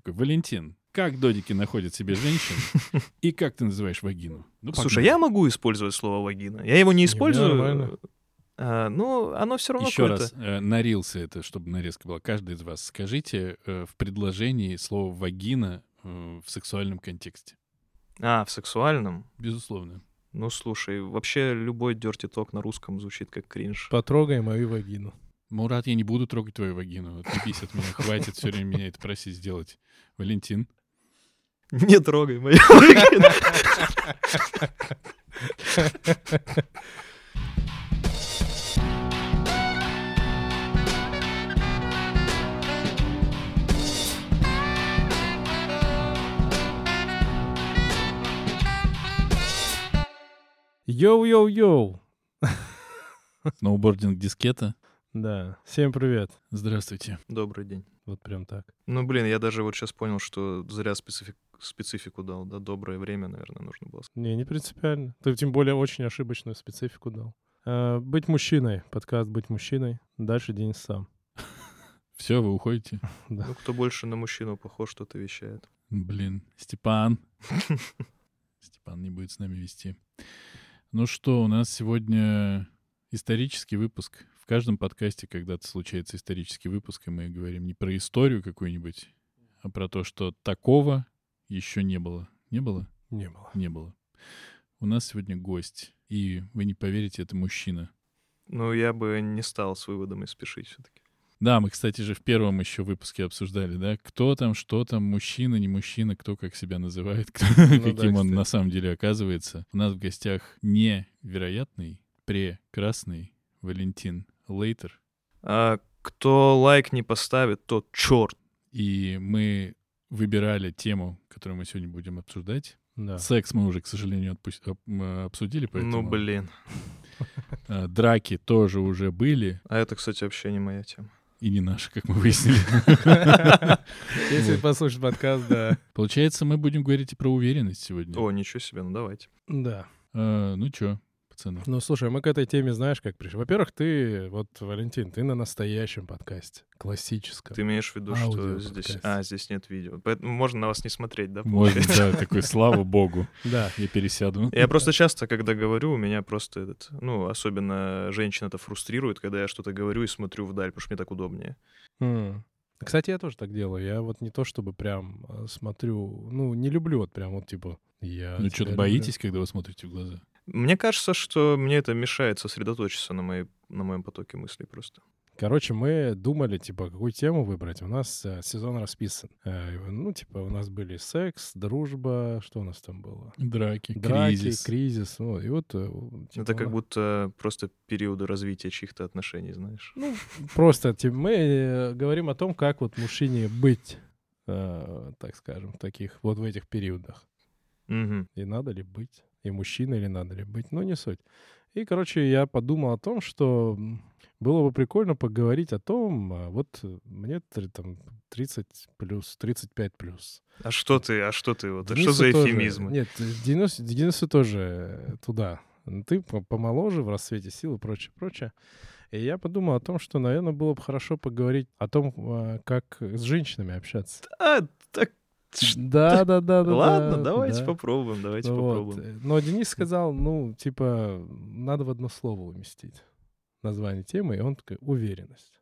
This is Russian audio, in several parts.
Такой, Валентин, как додики находят себе женщин и как ты называешь вагину? Ну, Слушай, я могу использовать слово вагина. Я его не использую. нормально. а, но оно все равно Еще раз, э, нарился это, чтобы нарезка была. Каждый из вас скажите э, в предложении слово «вагина» э, в сексуальном контексте. А, в сексуальном. Безусловно. Ну, слушай, вообще любой talk на русском звучит как кринж. Потрогай мою вагину. Мурат, я не буду трогать твою вагину. Отъебись от меня, хватит все время меня это просить сделать. Валентин. Не трогай мою вагину. Йоу-йоу-йоу. Сноубординг дискета. Да. Всем привет. Здравствуйте. Добрый день. Вот прям так. Ну, блин, я даже вот сейчас понял, что зря специфик- специфику дал. Да, доброе время, наверное, нужно было. сказать. Не, не принципиально. Ты тем более очень ошибочную специфику дал. А, быть мужчиной. Подкаст «Быть мужчиной». Дальше Денис сам. Все, вы уходите? Да. Ну, кто больше на мужчину похож, что-то вещает. Блин, Степан. Степан не будет с нами вести. Ну что, у нас сегодня исторический выпуск. В каждом подкасте когда-то случается исторический выпуск, и мы говорим не про историю какую-нибудь, а про то, что такого еще не было. Не было? Не было. Не было. У нас сегодня гость, и вы не поверите, это мужчина. Ну, я бы не стал с выводами спешить все-таки. Да, мы, кстати же, в первом еще выпуске обсуждали, да, кто там, что там, мужчина, не мужчина, кто как себя называет, кто- Ну да, каким он кстати. на самом деле оказывается. У нас в гостях невероятный, прекрасный Валентин Лейтер. А кто лайк не поставит, тот черт. И мы выбирали тему, которую мы сегодня будем обсуждать. Да. Секс мы уже, к сожалению, отпу- об- обсудили, поэтому... Ну, блин. а, Драки тоже уже были, А это, кстати, вообще не моя тема. и не наши, как мы выяснили. Если послушать подкаст, да. Получается, мы будем говорить и про уверенность сегодня. О, ничего себе, ну давайте. Да. А, ну чё, пацаны? Ну, слушай, мы к этой теме знаешь, как пришли. Во-первых, ты, вот, Валентин, ты на настоящем подкасте. Классическом. Ты имеешь в виду, что здесь... А, здесь нет видео. Поэтому можно на вас не смотреть, да? Можно, да, такой, слава богу. Да. Я пересяду. Я просто часто, когда говорю, у меня просто этот, ну, особенно женщина это фрустрирует, когда я что-то говорю и смотрю вдаль, потому что мне так удобнее. Кстати, я тоже так делаю. Я вот не то чтобы прям э, смотрю, ну, не люблю вот прям вот типа я Ну что-то люблю. боитесь, когда вы смотрите в глаза? Мне кажется, что мне это мешает сосредоточиться на, моей, на моем потоке мыслей просто. Короче, мы думали, типа, какую тему выбрать. У нас э, сезон расписан. Э, ну, типа, у нас были секс, дружба, что у нас там было? Драки, Драки, кризис. кризис. ну, и вот... э, типа, это как нас- будто просто периоды развития чьих-то отношений, знаешь. Ну, просто типа, мы э, говорим о том, как вот мужчине быть, э, так скажем, в таких, вот в этих периодах. Мгм. И надо ли быть? И мужчина или надо ли быть? Ну, не суть. И, короче, я подумал о том, что было бы прикольно поговорить о том, а, вот э, мне там 30 плюс, 35 плюс. А что ты, а что ты, вот, а что за тоже- эфемизмы? Нет, Денис, Денису тоже э, туда. Ты по- помоложе, в расцвете сил и прочее, прочее. И я подумал о том, что, наверное, было бы хорошо поговорить о том, а, как с женщинами общаться. А, ш- Да, да, да, да. ладно, да, давайте да. попробуем, давайте Вот. попробуем. Но Денис сказал, ну, типа, надо в одно слово уместить название темы, и он такой, уверенность.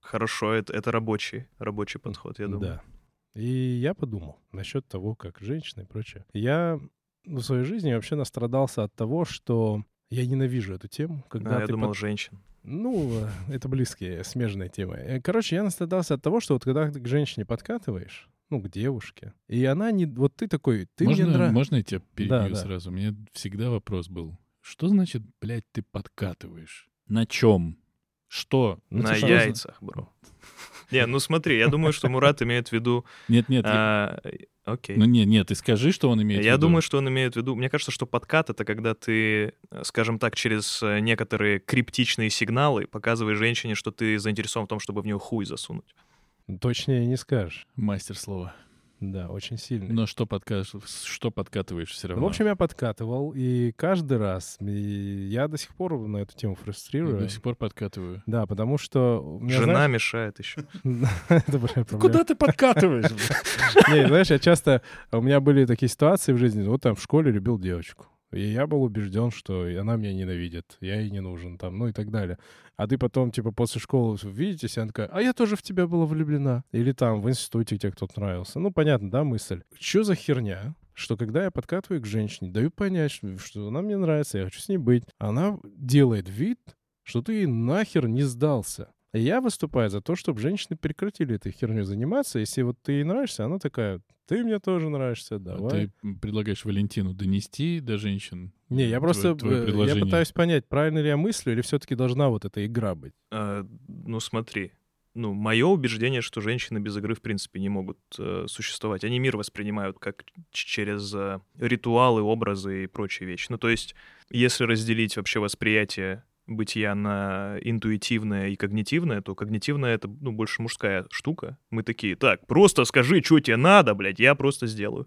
Хорошо, это, это рабочий, рабочий подход, я думаю. Да. И я подумал насчет того, как женщины и прочее. Я в своей жизни вообще настрадался от того, что я ненавижу эту тему, когда А, я думал, под- женщин. Ну, это близкие, смежные темы. Э, Короче, я настрадался от того, что вот когда ты к женщине подкатываешь, ну, к девушке, и она не... Вот ты такой, ты можно, мне нравишься. можно я тебя перебью Да, да. сразу? У меня всегда вопрос был. Что значит, блядь, ты подкатываешь? На чем? Что? Ну, На типа, яйцах, бро. Не, ну смотри, я думаю, что Мурат имеет в виду... Нет, нет, я- а, Окей. ну нет, нет, ты скажи, что он имеет в Я виду. думаю, что он имеет в виду... Мне кажется, что подкат — это когда ты, скажем так, через э, некоторые криптичные сигналы показываешь женщине, что ты заинтересован в том, чтобы в нее хуй засунуть. Точнее не скажешь. Мастер слова. Да, очень сильный. Но что, подка... что подкатываешь все равно? Ну, в общем, я подкатывал, и каждый раз и я до сих пор на эту тему Я фрустрирую. до сих пор подкатываю. Да, потому что... меня, Жена знаешь, мешает еще. Проблема. ты подкатываешь? Не, знаешь, я часто... У меня были такие ситуации в жизни. Вот там в школе любил девочку. И я был убежден, что она меня ненавидит, я ей не нужен, там, ну и так далее. А ты потом, типа, после школы видитесь, и она такая, а я тоже в тебя была влюблена. Или там в институте тебе кто-то нравился. Ну, понятно, да, мысль. Что за херня? что когда я подкатываю к женщине, даю понять, что, она мне нравится, я хочу с ней быть, она делает вид, что ты нахер не сдался. Я выступаю за то, чтобы женщины прекратили этой херней заниматься. Если вот ты ей нравишься, она такая, ты мне тоже нравишься, давай. А Ты предлагаешь Валентину донести до женщин? Не, я твое- просто твое э, я предложение? пытаюсь понять, правильно ли я мыслю, или все-таки должна вот эта игра быть. А, Ну, смотри. Ну, мое убеждение, что женщины без игры, в принципе, не могут э, существовать. Они мир воспринимают как через э, ритуалы, образы и прочие вещи. Ну, то есть, если разделить вообще восприятие бытия на интуитивное и когнитивное, то когнитивное — это, ну, больше мужская штука. Мы такие, так, просто скажи, что тебе надо, блядь, я просто сделаю.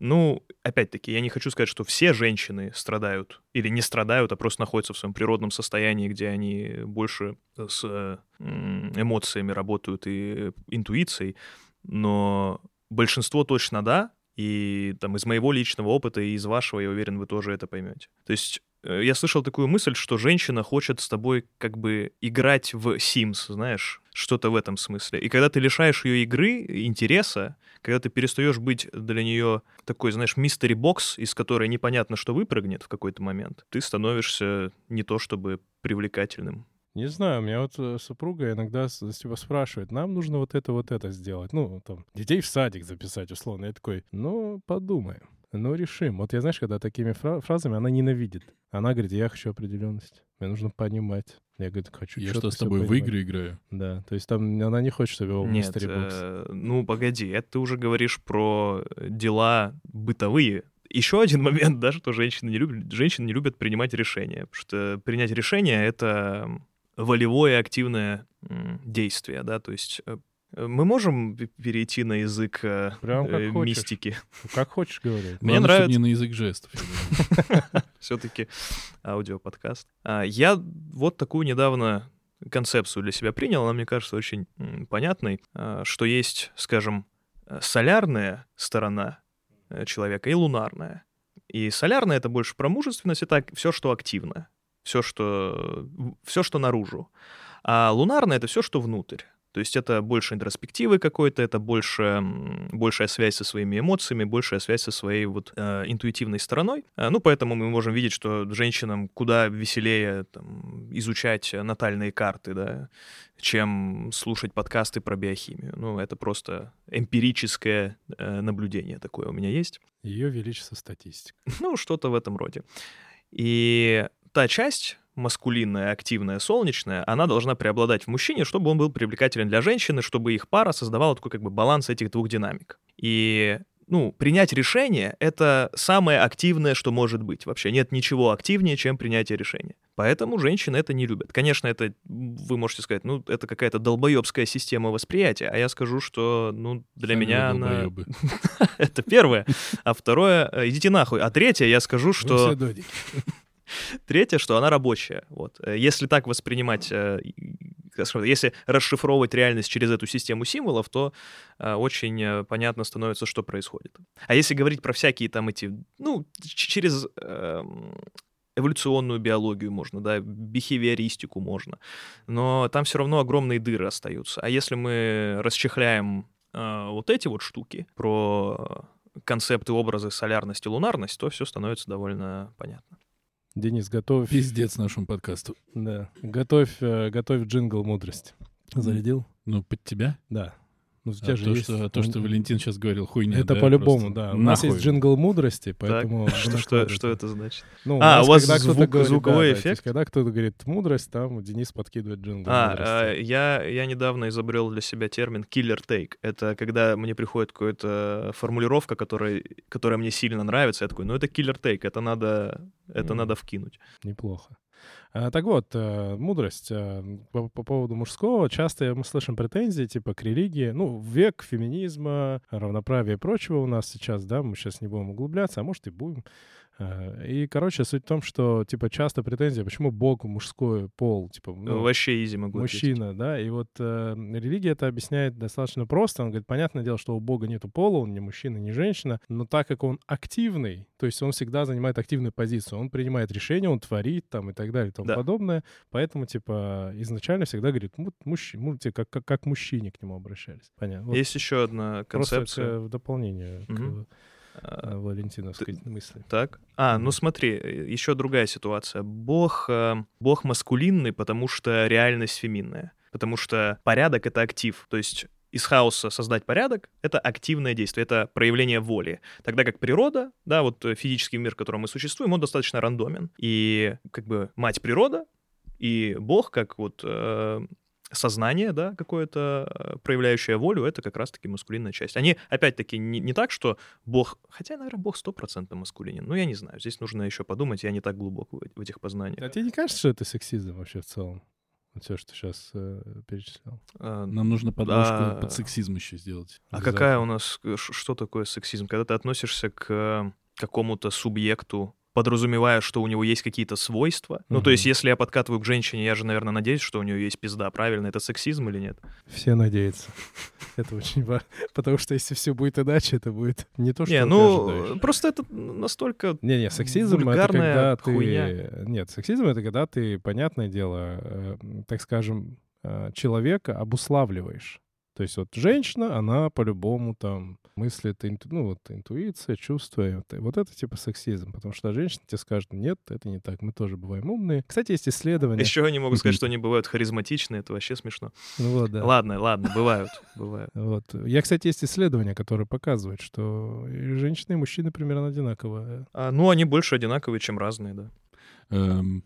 Ну, опять-таки, я не хочу сказать, что все женщины страдают или не страдают, а просто находятся в своем природном состоянии, где они больше с э, эмоциями работают и интуицией, но большинство точно да, и там из моего личного опыта и из вашего, я уверен, вы тоже это поймете. То есть я слышал такую мысль, что женщина хочет с тобой как бы играть в Sims, знаешь, что-то в этом смысле. И когда ты лишаешь ее игры, интереса, когда ты перестаешь быть для нее такой, знаешь, мистери бокс, из которой непонятно, что выпрыгнет в какой-то момент, ты становишься не то чтобы привлекательным. Не знаю, у меня вот э, супруга иногда типа спрашивает, нам нужно вот это, вот это сделать. Ну, там, детей в садик записать, условно. Я такой, ну, подумаем. Ну, решим. Вот я, знаешь, когда такими фра- фразами она ненавидит. Она говорит, я хочу определенность. Мне нужно понимать. Я говорю, хочу Я что, с тобой в понимать». игры играю? Да, то есть там она не хочет, чтобы его Нет, э, ну погоди, это ты уже говоришь про дела бытовые. Еще один момент, да, что женщины не любят, женщины не любят принимать решения, потому что принять решение — это волевое активное действие, да, то есть э, мы можем перейти на язык э, Прям как э, хочешь. мистики. Как хочешь говорить. Мне Главное, нравится- не на язык жестов. Все-таки аудиоподкаст. А, Я вот такую недавно концепцию для себя принял, она мне кажется очень понятной, а, что есть, скажем, э, солярная сторона э, человека и лунарная. И солярная — это больше про мужественность, это все, что активно, все, что, все, что наружу. А лунарная — это все, что внутрь. То есть это больше интроспективы какой-то, это больше, большая связь со своими эмоциями, большая связь со своей вот э, интуитивной стороной. А, ну, поэтому мы можем видеть, что женщинам куда веселее там, изучать натальные карты, да, чем слушать подкасты про биохимию. Ну, это просто эмпирическое э, наблюдение такое у меня есть. Ее величество статистика. Ну, что-то в этом роде. И та часть маскулинная, активная, солнечная, она должна преобладать в мужчине, чтобы он был привлекателен для женщины, чтобы их пара создавала такой как бы баланс этих двух динамик. И ну, принять решение — это самое активное, что может быть. Вообще нет ничего активнее, чем принятие решения. Поэтому женщины это не любят. Конечно, это, вы можете сказать, ну, это какая-то долбоебская система восприятия, а я скажу, что, ну, для Сами меня она... Это первое. А второе, э, идите нахуй. А третье, я скажу, что... Третье, что она рабочая. Вот. Э, Если так воспринимать, э, если расшифровывать реальность через эту систему символов, то э, очень понятно становится, что происходит. А если говорить про всякие там эти, ну, через эм, эволюционную биологию можно, да, бихевиористику можно, но там все равно огромные дыры остаются. А если мы расчехляем э, вот эти вот штуки про концепты, образы, солярность и лунарность, то все становится довольно понятно. Денис, готовь. Пиздец нашему подкасту. Да. Готовь, э, готовь джингл мудрости. Зарядил? Ну, под тебя? Да. Ну, у А же то, есть... что, то, что Валентин сейчас говорил, хуйня. Это да, по-любому, да. У нас есть джингл мудрости, поэтому... Что, что, это значит? Ну, А, у вас когда кто-то говорит, звуковой да, да, то есть эффект? когда кто-то говорит мудрость, там Денис подкидывает джингл А, мудрости. э, я, я недавно изобрел для себя термин killer take. Это когда мне приходит какая-то формулировка, которая, которая мне сильно нравится. Я такой, ну это killer take, это надо, это надо вкинуть. Неплохо. А, Так вот, э, мудрость э, по, по поводу мужского. Часто мы слышим претензии типа к религии. Ну, век феминизма, равноправия и прочего у нас сейчас, да, мы сейчас не будем углубляться, а может и будем. Э, И, короче, суть в том, что, типа, часто претензия, почему Бог мужской пол, типа, ну, Вообще изи могу ответить. мужчина, да, и вот э, религия это объясняет достаточно просто. Он говорит, понятное дело, что у Бога нету пола, он не мужчина, не женщина, но так как он активный, то есть он всегда занимает активную позицию, он принимает решения, он творит там и так далее и тому Да. подобное, поэтому, типа, изначально всегда говорит, ну, мужчина, как, как, как мужчине к нему обращались. Понятно. Вот Есть еще одна просто концепция. к- в дополнение Мгм. к э, Валентиновской мысли. Так. А, ну смотри, еще другая ситуация. Бог, э, бог маскулинный, потому что реальность феминная. Потому что порядок — это актив. То есть из хаоса создать порядок — это активное действие, это проявление воли. Тогда как природа, да, вот э, физический мир, в котором мы существуем, он достаточно рандомен. И как бы мать природа и Бог, как вот э, сознание, да, какое-то э, проявляющее волю, это как раз-таки маскулинная часть. Они, опять-таки, не, не так, что Бог... Хотя, наверное, Бог стопроцентно маскулинен. Ну, я не знаю. Здесь нужно еще подумать. Я не так глубок в, в этих познаниях. А тебе не кажется, что это сексизм вообще в целом? Вот все, что сейчас перечислял. А, Нам нужно подложку А. под сексизм еще сделать. а какая у нас... э, Что такое сексизм? Когда ты относишься к э, какому-то субъекту, подразумевая, что у него есть какие-то свойства. Ну, то есть, если я подкатываю к женщине, я же, наверное, надеюсь, что у нее есть пизда. Правильно? Это сексизм или нет? Все надеются. Это очень важно. Потому что если все будет иначе, это будет не то, что не, ну, просто это настолько... Не-не, сексизм это когда ты... Нет, сексизм это когда ты, понятное дело, э, так скажем, э, человека обуславливаешь. То есть вот женщина, она по-любому там мыслит, ну вот интуиция, чувства, и вот, это типа сексизм, потому что женщина тебе скажет, нет, это не так, мы тоже бываем умные. Кстати, есть исследования. Еще они могут сказать, что они бывают харизматичные, это вообще смешно. Ну вот, да. Ладно, ладно, бывают, бывают. Вот. Я, кстати, есть исследования, которые показывают, что и женщины, и мужчины примерно одинаковые. А, ну, они больше одинаковые, чем разные, да. Эм,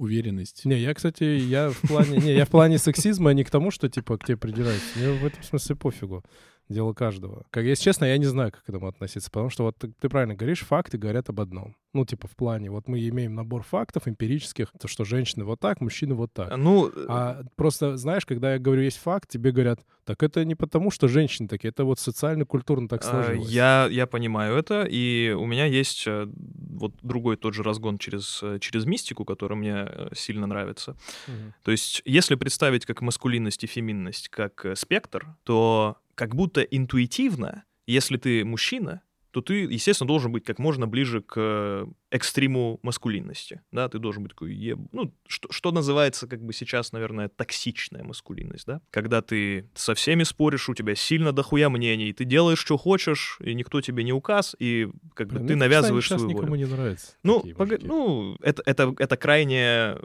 уверенность. Не, я, кстати, я в плане, не, я в плане сексизма не к тому, что типа к тебе придираются. Мне в этом смысле пофигу. Дело каждого. Как, если честно, я не знаю, как к этому относиться, потому что вот ты, ты правильно говоришь, факты говорят об одном. Ну, типа в плане, вот мы имеем набор фактов эмпирических, то, что женщины вот так, мужчины вот так. Ну, А просто, знаешь, когда я говорю, есть факт, тебе говорят, так это не потому, что женщины такие, это вот социально-культурно так а, сложилось. я, я понимаю это, и у меня есть э, вот другой тот же разгон через, э, через мистику, который мне э, сильно нравится. Мгм. То есть, если представить как маскулинность и феминность как э, спектр, то как будто интуитивно, если ты мужчина, то ты, естественно, должен быть как можно ближе к э, экстриму маскулинности. Да, ты должен быть такой, еб- ну, что, что называется, как бы сейчас, наверное, токсичная маскулинность, да? Когда ты со всеми споришь, у тебя сильно дохуя мнений, ты делаешь, что хочешь, и никто тебе не указ, и как бы Блин, ты ну, навязываешь свою волю. никому не нравится. Ну, мужики. ну это, это, это крайнее,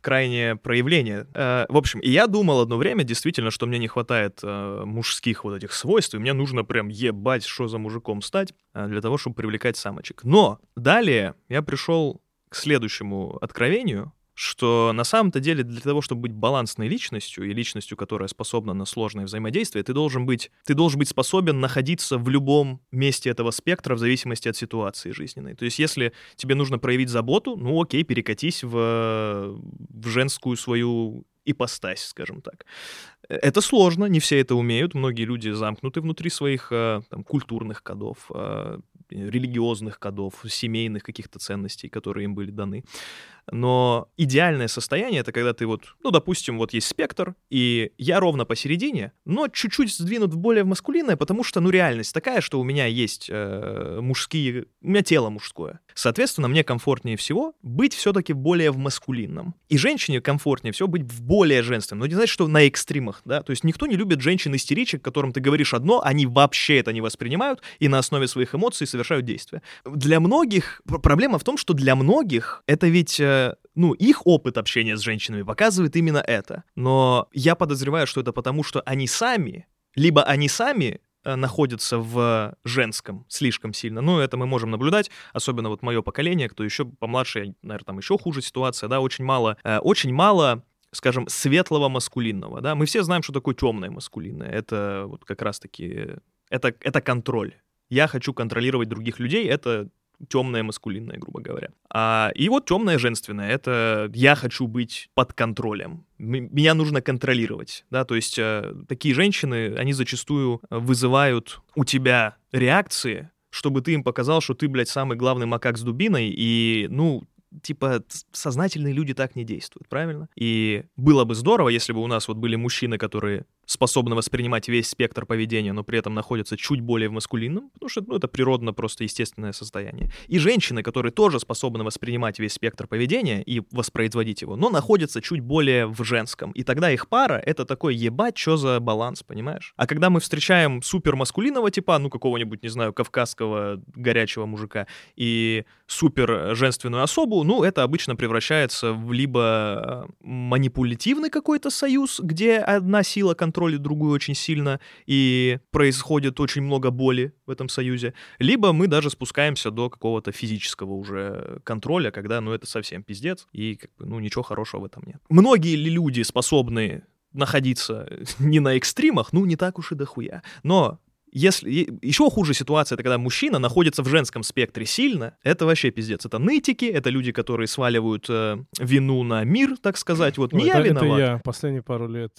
крайнее проявление. Э, в общем, и я думал одно время действительно, что мне не хватает э, мужских вот этих свойств, и мне нужно прям ебать, что за мужиком стать, э, для того, чтобы привлекать самочек. Но далее я пришел к следующему откровению, что на самом-то деле для того, чтобы быть балансной личностью и личностью, которая способна на сложное взаимодействие, ты должен быть, ты должен быть способен находиться в любом месте этого спектра в зависимости от ситуации жизненной. То есть если тебе нужно проявить заботу, ну окей, перекатись в, в женскую свою ипостась, скажем так. Это сложно, не все это умеют, многие люди замкнуты внутри своих э, там, культурных кодов, э, религиозных кодов, семейных каких-то ценностей, которые им были даны. Но идеальное состояние это когда ты вот, ну, допустим, вот есть спектр, и я ровно посередине, но чуть-чуть сдвинут в более маскулинное, потому что, ну, реальность такая, что у меня есть э, мужские, у меня тело мужское. Соответственно, мне комфортнее всего быть все-таки более в маскулинном. И женщине комфортнее всего быть в более женственном. Но не значит, что на экстримах, да? То есть никто не любит женщин-истеричек, которым ты говоришь одно, они вообще это не воспринимают и на основе своих эмоций совершают действия. Для многих пр- проблема в том, что для многих это ведь э, ну, их опыт общения с женщинами показывает именно это. Но я подозреваю, что это потому, что они сами, либо они сами э, находятся в женском слишком сильно. Ну, это мы можем наблюдать, особенно вот мое поколение, кто еще помладше, наверное, там еще хуже ситуация, да, очень мало, э, очень мало скажем, светлого маскулинного, да, мы все знаем, что такое темное маскулинное, это вот как раз-таки, это, это контроль. Я хочу контролировать других людей, это темное маскулинное, грубо говоря. А, и вот темное женственное — это я хочу быть под контролем. Меня нужно контролировать, да, то есть э, такие женщины, они зачастую вызывают у тебя реакции, чтобы ты им показал, что ты, блядь, самый главный макак с дубиной, и, ну, типа, сознательные люди так не действуют, правильно? И было бы здорово, если бы у нас вот были мужчины, которые способны воспринимать весь спектр поведения, но при этом находятся чуть более в маскулинном, потому что ну, это природно просто естественное состояние. И женщины, которые тоже способны воспринимать весь спектр поведения и воспроизводить его, но находятся чуть более в женском. И тогда их пара — это такой ебать, что за баланс, понимаешь? А когда мы встречаем супер маскулинного типа, ну какого-нибудь, не знаю, кавказского горячего мужика, и супер женственную особу, ну это обычно превращается в либо э, манипулятивный какой-то союз, где одна сила контролит другую очень сильно, и происходит очень много боли в этом союзе, либо мы даже спускаемся до какого-то физического уже контроля, когда, ну, это совсем пиздец, и, как бы, ну, ничего хорошего в этом нет. Многие ли люди способны находиться не на экстримах, ну, не так уж и дохуя. Но если еще хуже ситуация, это когда мужчина находится в женском спектре сильно, это вообще пиздец. Это нытики, это люди, которые сваливают э, вину на мир, так сказать. Вот не я это, это виноват. я последние пару лет.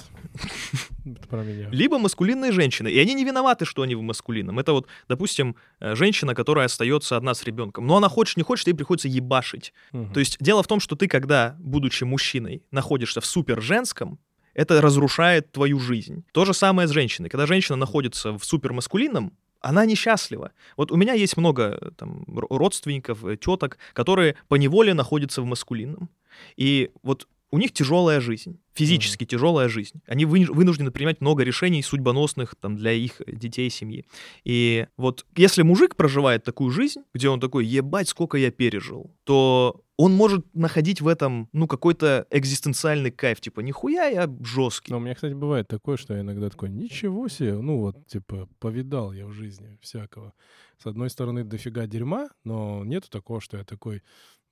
Это про меня. Либо маскулинные женщины. И они не виноваты, что они в маскулинном. Это вот, допустим, э, женщина, которая остается одна с ребенком. Но она хочет, не хочет, ей приходится ебашить. Мгм. То есть дело в том, что ты, когда, будучи мужчиной, находишься в супер женском, это разрушает твою жизнь. То же самое с женщиной. Когда женщина находится в супер маскулинном, она несчастлива. Вот у меня есть много э, там, ро- родственников, э, теток, которые по неволе находятся в маскулинном. И вот у них тяжелая жизнь, физически тяжелая жизнь. Они вы- вынуждены принимать много решений судьбоносных там, для их детей, семьи. И вот если мужик проживает такую жизнь, где он такой, ебать, сколько я пережил, то он может находить в этом, ну, какой-то экзистенциальный кайф, типа, нихуя я жесткий. Но у меня, кстати, бывает такое, что я иногда такой, ничего себе, ну вот, типа, повидал я в жизни всякого. С одной стороны, дофига дерьма, но нету такого, что я такой,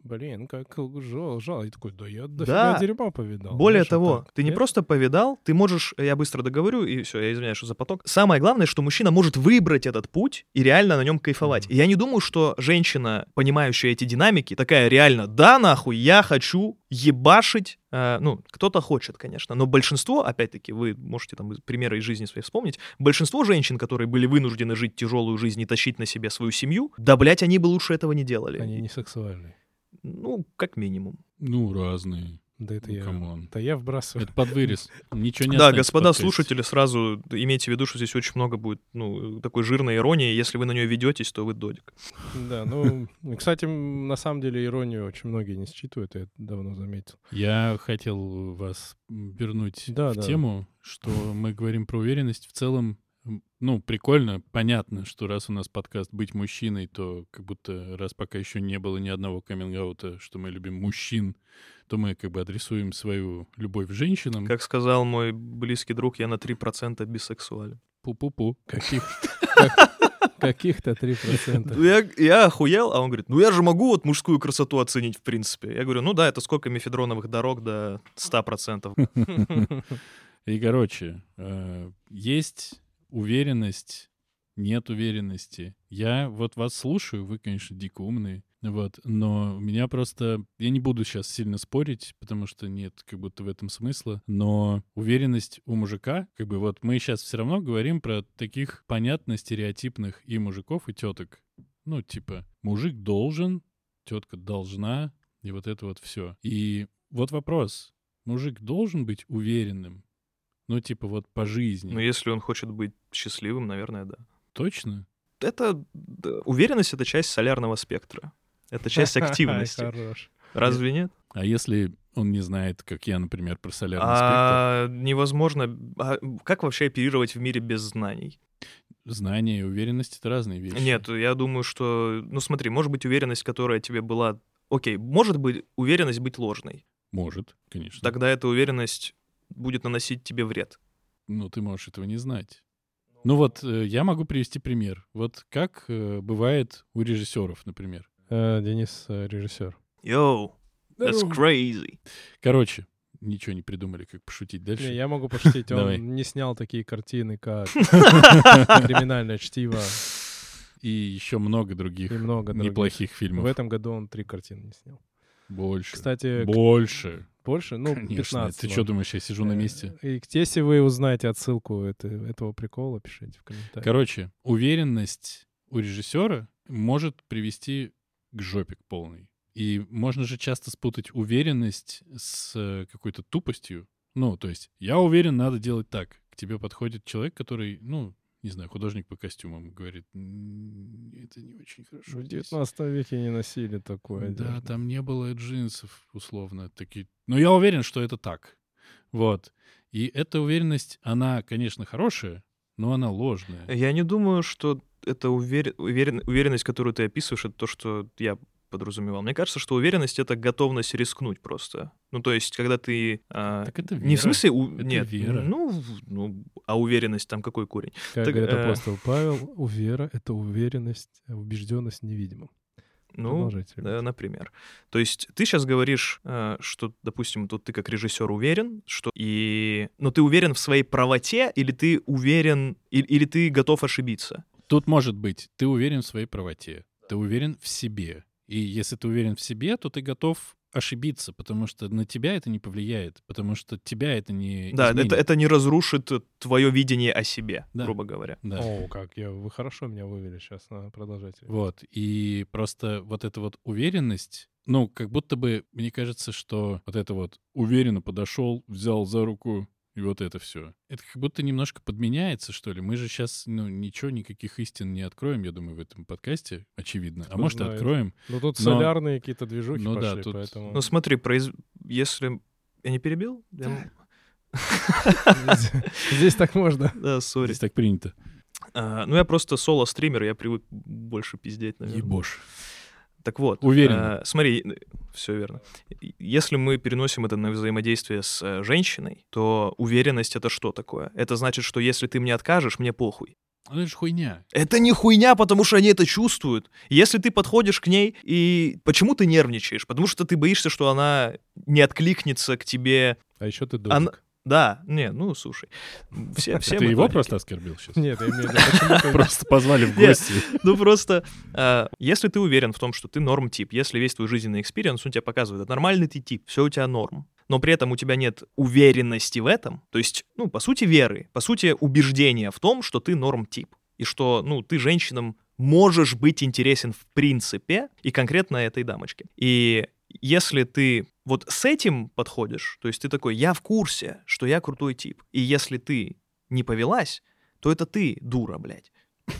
блин, как жал, жал. И такой, да я дофига Да. дерьма повидал. Более Знаешь, того, так. ты не Нет? просто повидал, ты можешь, я быстро договорю, и все, я извиняюсь, что за поток. Самое главное, что мужчина может выбрать этот путь и реально на нем кайфовать. И я не думаю, что женщина, понимающая эти динамики, такая реально, да, нахуй, я хочу ебашить. Э, ну, кто-то хочет, конечно, но большинство, опять-таки, вы можете там примеры из жизни своей вспомнить, большинство женщин, которые были вынуждены жить тяжелую жизнь и тащить на себе свою семью, да, блядь, они бы лучше этого не делали. Они не сексуальные. Ну, как минимум. Ну, разные. Да это Ну, я... come on. Да я вбрасываю. Это под вырез. Ничего не Да, господа слушатели, сразу имейте в виду, что здесь очень много будет ну, такой жирной иронии. Если вы на нее ведетесь, то вы додик. Да, ну, кстати, на самом деле иронию очень многие не считывают, я это давно заметил. Я хотел вас вернуть Да, в да. тему, что мы говорим про уверенность. В целом, ну, прикольно, понятно, что раз у нас подкаст «Быть мужчиной», то как будто раз пока еще не было ни одного каминг что мы любим мужчин, то мы как бы адресуем свою любовь к женщинам. Как сказал мой близкий друг, я на 3% бисексуален. Пу-пу-пу. Каких, как- каких-то 3%. Ну, Я, я охуел, а он говорит, ну я же могу вот мужскую красоту оценить в принципе. Я говорю, ну да, это сколько мефедроновых дорог до 100%. И, короче, э, есть уверенность, нет уверенности. Я вот вас слушаю, вы, конечно, дико умные, вот, но у меня просто... Я не буду сейчас сильно спорить, потому что нет как будто в этом смысла, но уверенность у мужика, как бы вот мы сейчас все равно говорим про таких понятно стереотипных и мужиков, и теток. Ну, типа, мужик должен, тетка должна, и вот это вот все. И вот вопрос. Мужик должен быть уверенным? Ну, типа, вот по жизни. Но если он хочет быть счастливым, наверное, да. Точно? Это да, уверенность — это часть солярного спектра. Это часть активности. Хорош. Разве нет? А если он не знает, как я, например, про солярный А невозможно... а как вообще оперировать в мире без знаний? спектр? Знание и уверенность — это разные вещи. Нет, я думаю, что... Ну смотри, может быть уверенность, которая тебе была... Окей, может быть уверенность быть ложной. Может, конечно. Тогда эта уверенность будет наносить тебе вред. Ну, ты можешь этого не знать. Ну вот, э, я могу привести пример. Вот как э, бывает у режиссеров, например. Э, Денис э, режиссер. Йоу, that's crazy. Короче, ничего не придумали, как пошутить дальше. Не, я могу пошутить, он не снял такие картины, как «Криминальное чтиво». и еще много других И много других. неплохих фильмов. В этом году он три картины не снял. Больше. Кстати, к- Больше. больше? Ну, Конечно. 15. Ты что думаешь, я сижу на Э, месте? И если вы узнаете отсылку это- этого прикола, пишите в комментариях. Короче, уверенность у режиссера может привести к жопе к полной. И можно же часто спутать уверенность с э, какой-то тупостью. Ну, то есть, я уверен, надо делать так. К тебе подходит человек, который, ну, не знаю, художник по костюмам, говорит, «М, это не очень хорошо. В здесь». 19 веке не носили такое. Да, там не было джинсов, условно. Такие. Но я уверен, что это так. Вот. И эта уверенность, она, конечно, хорошая, но она ложная. Я не думаю, что это увер- уверен- уверенность, которую ты описываешь, это то, что я подразумевал. Мне кажется, что уверенность — это готовность рискнуть просто. Ну, то есть, когда ты... а, Так это Не вера. в смысле... у- Это Нет. вера. Ну, ну, а уверенность там какой корень? Как Так, говорит э, апостол Павел, у вера — это уверенность, э, убежденность невидимым. Ну, Да, например. То есть ты сейчас говоришь, э, что, допустим, тут ты как режиссер уверен, что и, но ты уверен в своей правоте или ты уверен или, или ты готов ошибиться? Тут может быть, ты уверен в своей правоте, ты уверен в себе. И если ты уверен в себе, то ты готов ошибиться, потому что на тебя это не повлияет, потому что тебя это не Да, изменит. это, это не разрушит твое видение о себе, Да. грубо говоря. Да. О, как я, вы хорошо меня вывели сейчас на продолжайте. Вот. И просто вот эта вот уверенность, ну, как будто бы, мне кажется, что вот это вот уверенно подошел, взял за руку, и вот это все. Это как будто немножко подменяется, что ли. Мы же сейчас, ну, ничего, никаких истин не откроем, я думаю, в этом подкасте, очевидно. А Кто может, и знает. откроем. Ну тут Но- солярные какие-то движухи Ну да, пошли, тут- поэтому... Ну смотри, произ- если... Я не перебил? Я- Здесь- так можно. Да, сори. Здесь так принято. А, Ну, я просто соло-стример, я привык больше пиздеть, наверное. Ебошь. Так вот. Уверен. э, смотри, все верно. Если мы переносим это на взаимодействие с э, женщиной, то уверенность это что такое? Это значит, что если ты мне откажешь, мне похуй. Ну, это же хуйня. Это не хуйня, потому что они это чувствуют. Если ты подходишь к ней и почему ты нервничаешь? Потому что ты боишься, что она не откликнется к тебе. А еще ты Она- додик. Да, не, ну слушай, все, все Ты его просто оскорбил сейчас? Нет, я имею в виду, почему ты- Просто позвали в гости. Ну просто, э, если ты уверен в том, что ты норм-тип, если весь твой жизненный experience, он тебе показывает, это нормальный ты тип, все у тебя норм, но при этом у тебя нет уверенности в этом, то есть, ну, по сути, веры, по сути, убеждения в том, что ты норм-тип, и что, ну, ты женщинам можешь быть интересен в принципе, и конкретно этой дамочке. И если ты вот с этим подходишь, то есть ты такой, я в курсе, что я крутой тип, и если ты не повелась, то это ты дура, блядь.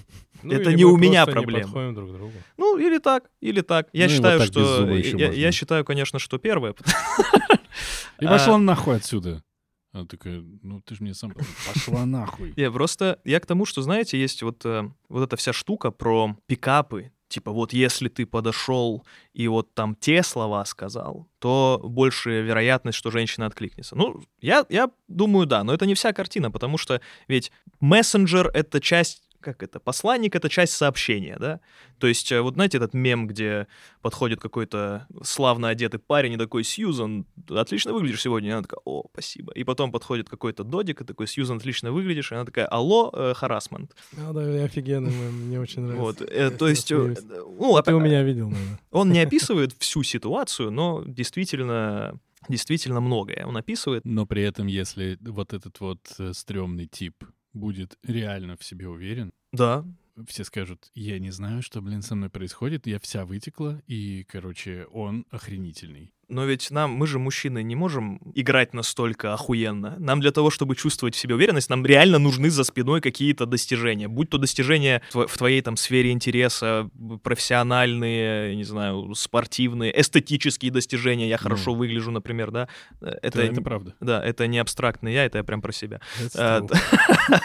Ну, это не у меня не проблема. подходим друг к другу. Ну, или так, или так. Я Ну и вот считаю, так что... Я, я считаю, конечно, что первое. И А, пошла нахуй отсюда. Она такая, ну ты же мне сам... Пошла нахуй. Я просто... Я к тому, что, знаете, есть вот, э, вот эта вся штука про пикапы. Типа вот если ты подошел и вот там те слова сказал, то больше вероятность, что женщина откликнется. Ну, я, я думаю, да, но это не вся картина, потому что ведь мессенджер — это часть как это, посланник — это часть сообщения, да? То есть, э, вот знаете этот мем, где подходит какой-то славно одетый парень и такой, Сьюзан, отлично выглядишь сегодня. И она такая, о, спасибо. И потом подходит какой-то додик и такой, Сьюзан, отлично выглядишь. И она такая, алло, э, харассмент. А, да, офигенный мем, мне очень нравится. Вот, э, то есть, э, смеюсь. ну, Ты у меня видел, наверное. он не описывает всю ситуацию, но действительно, действительно многое он описывает. Но при этом, если вот этот вот э, стрёмный тип будет реально в себе уверен, Да, все скажут, я не знаю, что, блин, со мной происходит, я вся вытекла, и, короче, он охренительный. Но ведь нам, мы же мужчины, не можем играть настолько охуенно. Нам для того, чтобы чувствовать в себе уверенность, нам реально нужны за спиной какие-то достижения. Будь то достижения в твоей там сфере интереса, профессиональные, не знаю, спортивные, эстетические достижения. Я хорошо выгляжу, например, да. Э, Это, Это, это правда. да, это не абстрактный я, это я прям про себя. Т-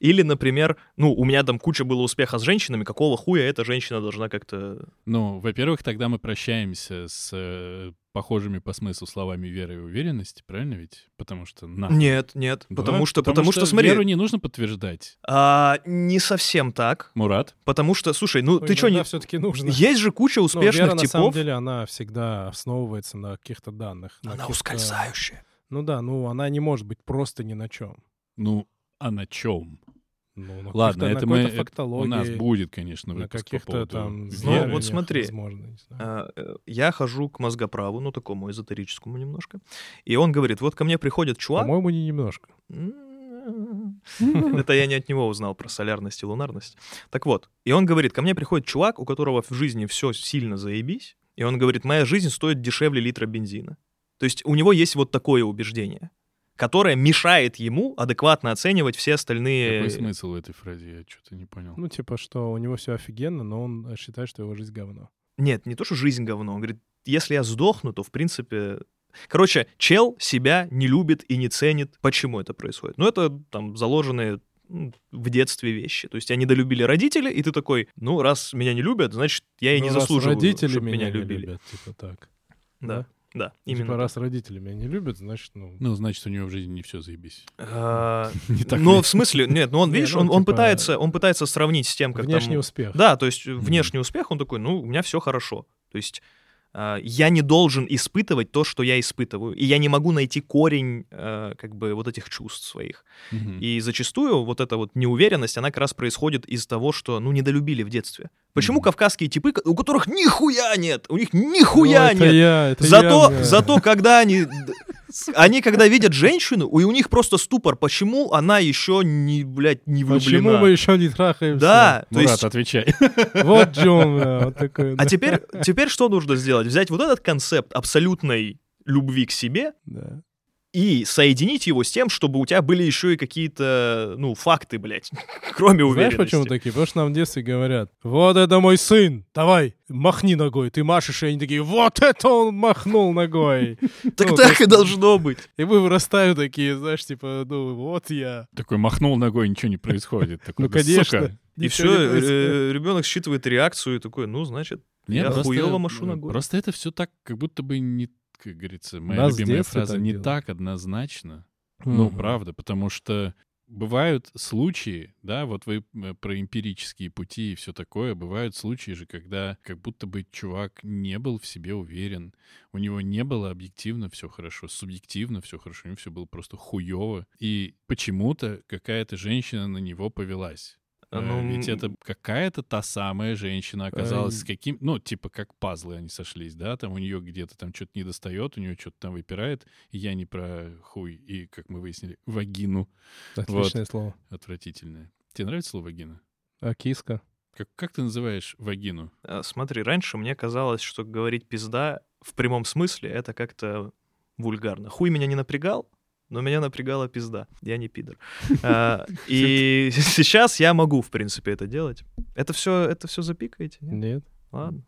Или, например, ну, у меня там куча было успеха с женщинами, какого хуя эта женщина должна как-то... Ну, во-первых, тогда мы прощаемся с э, похожими по смыслу словами веры и уверенности, правильно ведь? Потому что на. Нет, нет, Да, потому что, потому что, смотри, Веру не нужно подтверждать. а, не совсем так, Мурат? потому что, слушай, ну, ты что, не... все-таки нужно. Есть же куча Ну, успешных вера, на самом типов. деле, она всегда основывается на каких-то данных. на Она каких-то- ускользающая. Ну да, ну она не может быть просто ни на чем. Ну, а на чем? Ну, на Ладно, это на мы... какой-то это фактологии, у нас будет, конечно, на выпуск по каких-то поводу там Ну, веры. вот смотри. возможно. А, э, Я хожу к мозгоправу, ну, такому эзотерическому немножко. И он говорит, вот ко мне приходит чувак... По-моему, не немножко. М, Это я не от него узнал про солярность и лунарность. Так вот, и он говорит, ко мне приходит чувак, у которого в жизни все сильно заебись, и он говорит, моя жизнь стоит дешевле литра бензина. То есть у него есть вот такое убеждение, которое мешает ему адекватно оценивать все остальные... Какой смысл в этой фразе? Я что-то не понял. Ну, типа, что у него все офигенно, но он считает, что его жизнь говно. Нет, не то, что жизнь говно. Он говорит, если я сдохну, то, в принципе... Короче, чел себя не любит и не ценит. Почему это происходит? Ну, это там заложенные м, в детстве вещи. То есть тебя недолюбили родители, и ты такой, ну, раз меня не любят, значит, я и Ну, не раз заслуживаю, родители чтобы меня, меня не любили. любят, типа так. Да, да, Ну, именно. Типа, раз родители меня не любят, значит, ну... Ну, значит, у него в жизни не все заебись. А, Ну, в смысле, нет, ну он, видишь, ну, он, он типа, пытается, он пытается сравнить с тем, как Внешний успех. Да, то есть внешний успех, он такой, ну, у меня все хорошо. То есть я не должен испытывать то, что я испытываю, и я не могу найти корень а, как бы вот этих чувств своих. Мгм. И зачастую вот эта вот неуверенность, она как раз происходит из того, что, ну, недолюбили в детстве. Почему Мгм. кавказские типы, у которых нихуя нет, у них Ну, нихуя это нет, я, это Зато, я, бля. зато когда они, они когда видят женщину, и у них просто ступор, почему она еще не, блядь, не влюблена. Почему мы еще не трахаемся? Да, то Мурат, есть... отвечай. Вот Джон, бля, вот такой. А теперь, теперь что нужно сделать? Взять вот этот концепт абсолютной любви к себе Да. И соединить его с тем, чтобы у тебя были еще и какие-то, ну, факты, блядь, кроме Знаешь, уверенности. почему такие? Потому что нам в детстве говорят, вот это мой сын, давай, махни ногой. Ты машешь, и они такие, вот это он махнул ногой. Так Ну, так то и должно быть. И мы вырастаем такие, знаешь, типа, ну, вот я. Такой махнул ногой, ничего не происходит. Ну, «Да, конечно. сука». И все, происходит. ребенок считывает реакцию и такой, ну, значит, Не, Я просто, хуёво машу э, ногой. Просто это все так, как будто бы не, как говорится, моя Нас любимая фраза, не делают. так однозначно. Ну, Мгм. правда, потому что бывают случаи, да, вот вы э, про эмпирические пути и все такое, бывают случаи же, когда как будто бы чувак не был в себе уверен, у него не было объективно все хорошо, субъективно все хорошо, у него все было просто хуево, и почему-то какая-то женщина на него повелась. Э, ну, Ведь это какая-то та самая женщина оказалась с каким... Ну, типа, как пазлы они сошлись, да? Там у нее где-то там что-то не достает, у нее что-то там выпирает. И я не про хуй и, как мы выяснили, вагину Отличное слово. отвратительное. Тебе нравится слово вагина? А киска? Как, как ты называешь вагину? А, Смотри, раньше мне казалось, что говорить пизда в прямом смысле это как-то вульгарно. Хуй меня не напрягал, но меня напрягала пизда. Я не пидор. А, И сейчас я могу, в принципе, это делать. Это все, это все запикаете? нет? Нет. Ладно.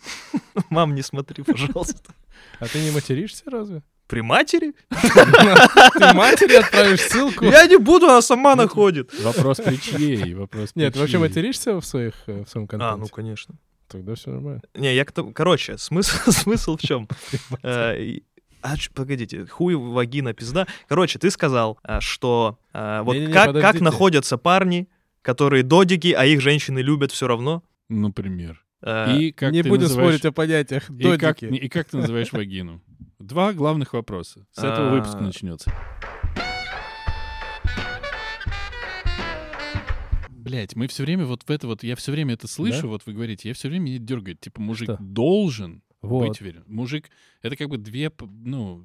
Мам, не смотри, пожалуйста. А ты не материшься разве? При матери? Ты матери отправишь ссылку? Я не буду, она сама находит. Вопрос при чьей? Вопрос Нет, ты вообще материшься в, своих, э, в своем А, ну контенте? конечно. Тогда все нормально. Не, я к тому... Короче, смысл, смысл в чем? А, ч- погодите, хуй, вагина, пизда. Короче, ты сказал, а, что а, вот Не-не-не, как, как подождите. находятся парни, которые додики, а их женщины любят все равно. Например. А, И как не ты будем называешь- спорить о понятиях. И как, Додики. и как ты называешь вагину? Два главных вопроса. С этого выпуска А. начнется. Блять, мы все время вот в это вот, я все время это слышу, Да? вот вы говорите, я все время меня дергает, типа мужик Что? должен Вот. быть уверен. Мужик, это как бы две, ну,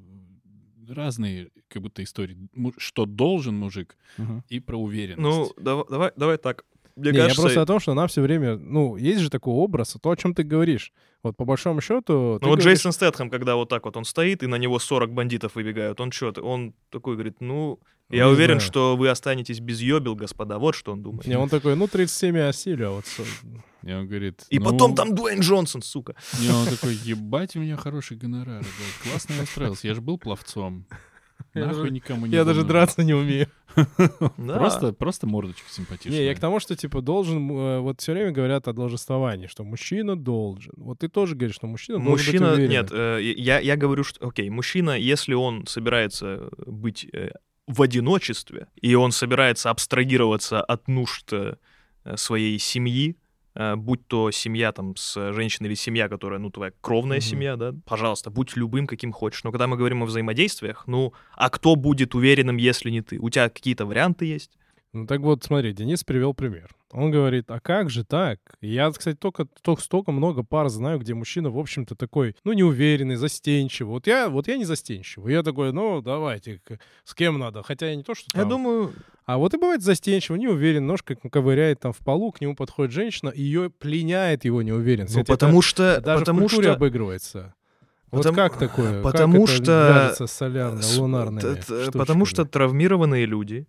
разные как будто истории. Что должен мужик Мгм. и про уверенность. ну, дава- давай, давай так. Мне Не, кажется, я просто о том, что нам все время, ну, есть же такой образ, то, о чем ты говоришь. Вот по большому счету... ну вот говоришь- Джейсон Стэтхэм, когда вот так вот он стоит, и на него 40 бандитов выбегают, он что, он такой говорит, ну, я Не уверен, знаю. что вы останетесь без ёбел, господа, вот что он думает. Не, он такой, ну, 37 я осилю, а вот... И он говорит... И ну, потом там Дуэйн Джонсон, сука. Не, он такой, ебать, у меня хороший гонорар. да, Классно я устроился. Я же был пловцом. Я Нахуй даже- никому не Я даже драться не умею. Просто, просто мордочка симпатичная. Не, я к тому, что, типа, должен... э, Вот все время говорят о должествовании, что мужчина должен. Вот ты тоже говоришь, что мужчина, должен Мужчина, нет, э, я, я говорю, что, окей, мужчина, если он собирается быть э, в одиночестве, и он собирается абстрагироваться от нужд своей семьи, будь то семья там с женщиной или семья, которая, ну, твоя кровная Мгм. семья, да, пожалуйста, будь любым, каким хочешь. Но когда мы говорим о взаимодействиях, ну, а кто будет уверенным, если не ты? У тебя какие-то варианты есть? Ну так вот, смотри, Денис привел пример. Он говорит, а как же так? Я, кстати, только, только столько много пар знаю, где мужчина, в общем-то, такой, ну, неуверенный, застенчивый. Вот я, вот я не застенчивый. Я такой, ну, давайте, с кем надо. Хотя я не то, что Я там- думаю, А вот и бывает застенчивый, неуверен, ножка ковыряет там в полу, к нему подходит женщина, и ее пленяет его неуверенность. ну, Это- потому что... это даже потому в культуре что... обыгрывается. Вот Потому- как такое? потому как что- солярно-лунарными т- штучками? Потому что травмированные люди,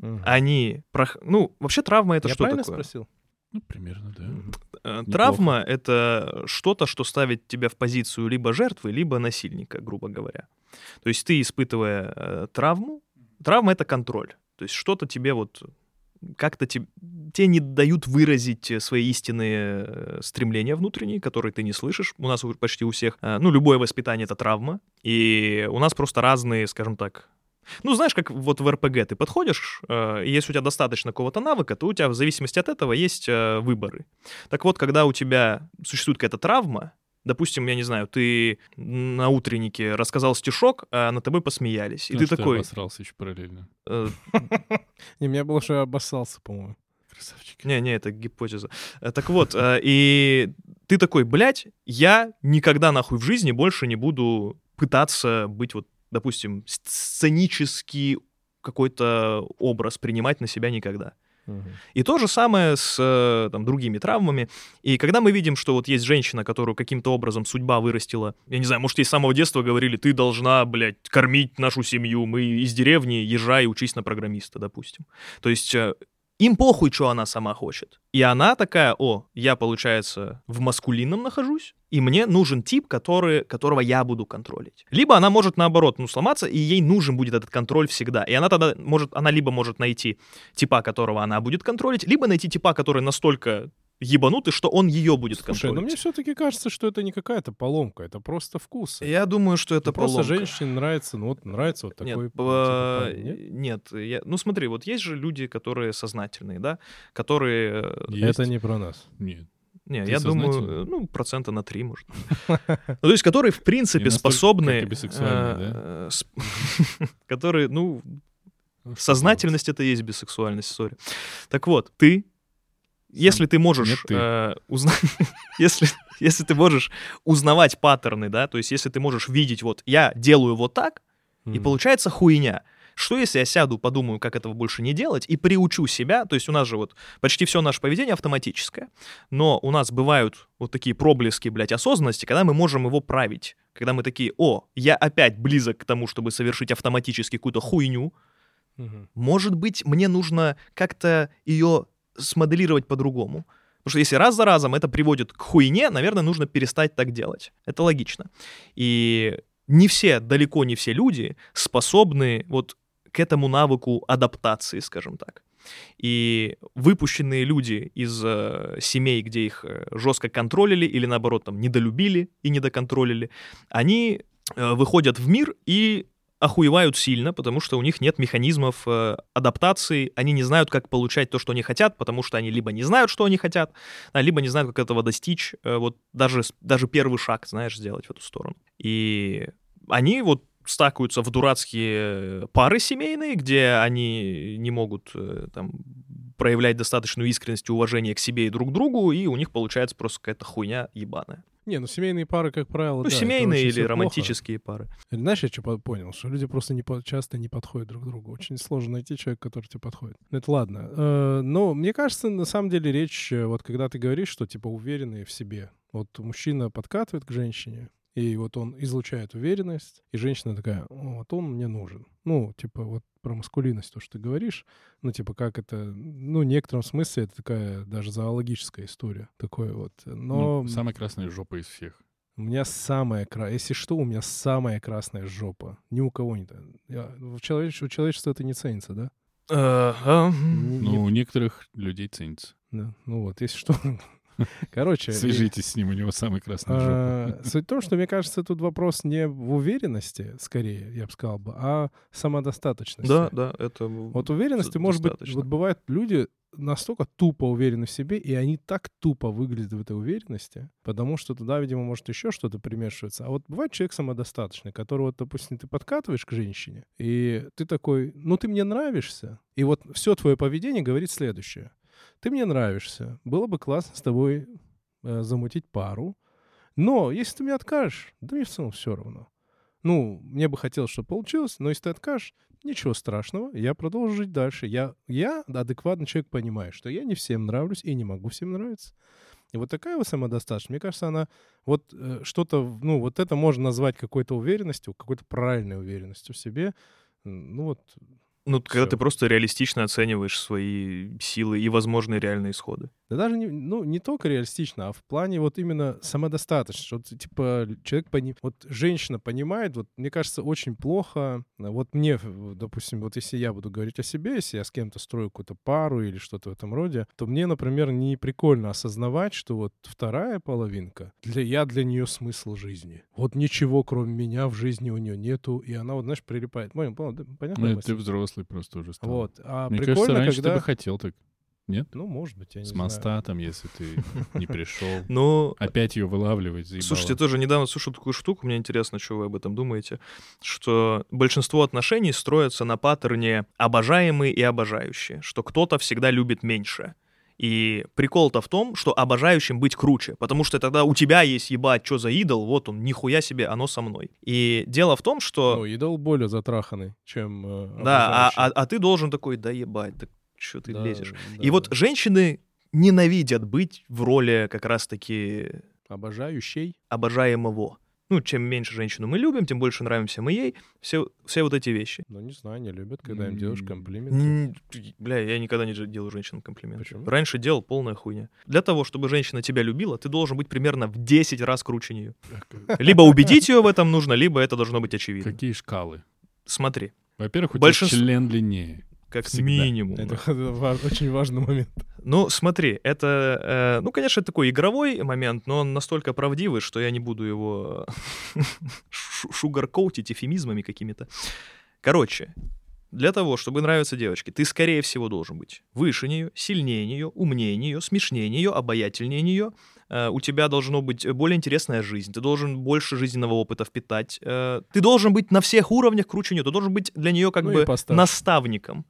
Мгм. они... прох- Ну, вообще травма — это Я что правильно такое? спросил? Ну, примерно, да. Э. Травма — это что-то, что ставит тебя в позицию либо жертвы, либо насильника, грубо говоря. То есть ты, испытывая э, травму, травма — это контроль. То есть что-то тебе вот как-то те- тебе не дают выразить э, свои истинные стремления внутренние, которые ты не слышишь. У нас почти у всех, ну, любое воспитание — это травма. И у нас просто разные, скажем так, ну, знаешь, как вот в РПГ ты подходишь, э, и если у тебя достаточно какого-то навыка, то у тебя в зависимости от этого есть э, выборы. Так вот, когда у тебя существует какая-то травма, допустим, я не знаю, ты на утреннике рассказал стишок, а над тобой посмеялись, и Потому ты такой... обосрался еще параллельно. э, Не, меня было, что я обоссался, по-моему. Красавчик. Не-не, это гипотеза. Э, Так вот, э, и ты такой, блядь, я никогда нахуй в жизни больше не буду пытаться быть вот, допустим, сценический какой-то образ принимать на себя никогда. И то же самое с э, там, другими травмами. И когда мы видим, что вот есть женщина, которую каким-то образом судьба вырастила, я не знаю, может, ей с самого детства говорили, ты должна, блядь, кормить нашу семью, мы из деревни езжай и учись на программиста, допустим. То есть э, им похуй, что она сама хочет. И она такая, о, я, получается, в маскулинном нахожусь, и мне нужен тип, который, которого я буду контролить. Либо она может, наоборот, ну, сломаться, и ей нужен будет этот контроль всегда. И она тогда может, она либо может найти типа, которого она будет контролить, либо найти типа, который настолько ебанутый, что он ее будет Слушай, контролить. ну мне все-таки кажется, что это не какая-то поломка, это просто вкус. Я думаю, что это просто поломка. женщине нравится, ну вот нравится вот такой. Нет, типа, нет? нет, я- ну смотри, вот есть же люди, которые сознательные, да, которые, э, Есть? Это не про нас. Нет. не, Ты я думаю, ну процента на три, может. Ну, то есть, которые в принципе способны, э, которые, ну, Ну, сознательность это и есть бисексуальность, сори. Так вот, ты, если ты можешь э, узнать, если если ты можешь узнавать паттерны, да, то есть если ты можешь видеть, вот я делаю вот так, и Мгм. получается хуйня. Что если я сяду, подумаю, как этого больше не делать, и приучу себя, то есть у нас же вот почти все наше поведение автоматическое, но у нас бывают вот такие проблески, блядь, осознанности, когда мы можем его править. Когда мы такие, о, я опять близок к тому, чтобы совершить автоматически какую-то хуйню, Мгм. может быть, мне нужно как-то ее смоделировать по-другому. Потому что если раз за разом это приводит к хуйне, наверное, нужно перестать так делать. Это логично. И не все, далеко не все люди способны вот к этому навыку адаптации, скажем так. И выпущенные люди из э, семей, где их э, жестко контролили или наоборот там недолюбили и недоконтролили, они э, выходят в мир и охуевают сильно, потому что у них нет механизмов э, адаптации, они не знают, как получать то, что они хотят, потому что они либо не знают, что они хотят, а, либо не знают, как этого достичь, э, вот даже, даже первый шаг, знаешь, сделать в эту сторону. И они вот стакаются в дурацкие пары семейные, где они не могут э, там проявлять достаточную искренность и уважение к себе и друг другу, и у них получается просто какая-то хуйня ебаная. Не, ну семейные пары, как правило, Ну, да, семейные или плохо. романтические пары. Знаешь, я что по- понял? Что люди просто не по- часто не подходят друг к другу. Очень сложно найти человека, который тебе подходит. Ну, это ладно. Э, Но мне кажется, на самом деле речь, э, вот когда ты говоришь, что типа уверенные в себе. Вот мужчина подкатывает к женщине, и вот он излучает уверенность, и женщина такая, «О, вот он мне нужен. Ну, типа вот про маскулинность, то, что ты говоришь, ну, типа как это, ну, в некотором смысле это такая даже зоологическая история. Такое вот. Но... Ну, самая красная жопа из всех. У меня самая красная... Если что, у меня самая красная жопа. Ни у кого не... Я... В человеч... У человечества это не ценится, да? А, Не- Ну, у некоторых людей ценится. да. Ну вот, если что... Короче... Свяжитесь с ним, у него самая красная жопа. а, Суть в том, что, мне кажется, тут вопрос не в уверенности, скорее, я бы сказал бы, а самодостаточности. Да, да, это... Вот уверенности, может быть, вот бывают люди настолько тупо уверены в себе, и они так тупо выглядят в этой уверенности, потому что туда, видимо, может еще что-то примешиваться. А вот бывает человек самодостаточный, который, вот, допустим, ты подкатываешь к женщине, и ты такой, ну ты мне нравишься, и вот все твое поведение говорит следующее. Ты мне нравишься, было бы классно с тобой э, замутить пару, но если ты мне откажешь, да мне в целом все равно. Ну, мне бы хотелось, чтобы получилось, но если ты откажешь, ничего страшного, я продолжу жить дальше. Я, я адекватный человек, понимаю, что я не всем нравлюсь и не могу всем нравиться. И вот такая вот самодостаточность, мне кажется, она вот э, что-то, ну, вот это можно назвать какой-то уверенностью, какой-то правильной уверенностью в себе. Ну вот Ну, когда Всё. ты просто реалистично оцениваешь свои силы и возможные реальные исходы. Да даже не, ну, не только реалистично, а в плане вот именно самодостаточности. Вот, типа, человек, пони... вот женщина понимает, вот мне кажется, очень плохо, вот мне, допустим, вот если я буду говорить о себе, если я с кем-то строю какую-то пару или что-то в этом роде, то мне, например, не прикольно осознавать, что вот вторая половинка, для, я для нее смысл жизни. Вот ничего, кроме меня, в жизни у нее нету, и она вот, знаешь, прилипает. Понял, понял, понятно? Ну, ты взрослый просто уже стал. Вот. А Мне прикольно, кажется, раньше когда... ты бы хотел так. Нет? Ну, может быть, я не С знаю. моста там, если ты не пришел. Ну, Опять ее вылавливать, заебало. Слушайте, я тоже недавно слушал такую штуку, мне интересно, что вы об этом думаете, что большинство отношений строятся на паттерне обожаемый и обожающий, что кто-то всегда любит меньше. И прикол-то в том, что обожающим быть круче, потому что тогда у тебя есть ебать, что за идол, вот он, нихуя себе, оно со мной. И дело в том, что... Ну, идол более затраханный, чем э, да, а, а- а ты должен такой, да ебать, да что ты Да, лезешь. да, И вот да. женщины ненавидят быть в роли как раз-таки Обожающий. обожаемого. Ну, чем меньше женщину мы любим, тем больше нравимся мы ей. Все, все вот эти вещи. Ну, не знаю, не любят, когда им делаешь комплименты. Бля, я никогда не делаю женщинам комплименты. Почему? Раньше делал полная хуйня. Для того, чтобы женщина тебя любила, ты должен быть примерно в 10 раз круче нее. Либо убедить ее в этом нужно, либо это должно быть очевидно. Какие шкалы? Смотри, Во-первых, у тебя член длиннее. Как Всегда. минимум. Это очень важный момент. Ну, смотри, это, э, ну, конечно, это такой игровой момент, но он настолько правдивый, что я не буду его шу- шугаркоутить эфемизмами какими-то. Короче, для того, чтобы нравиться девочке, ты, скорее всего, должен быть выше нее, сильнее нее, умнее нее, смешнее нее, обаятельнее нее. Э, У тебя должна быть более интересная жизнь, ты должен больше жизненного опыта впитать. Э, Ты должен быть на всех уровнях круче нее, ты должен быть для нее как Ну бы наставником.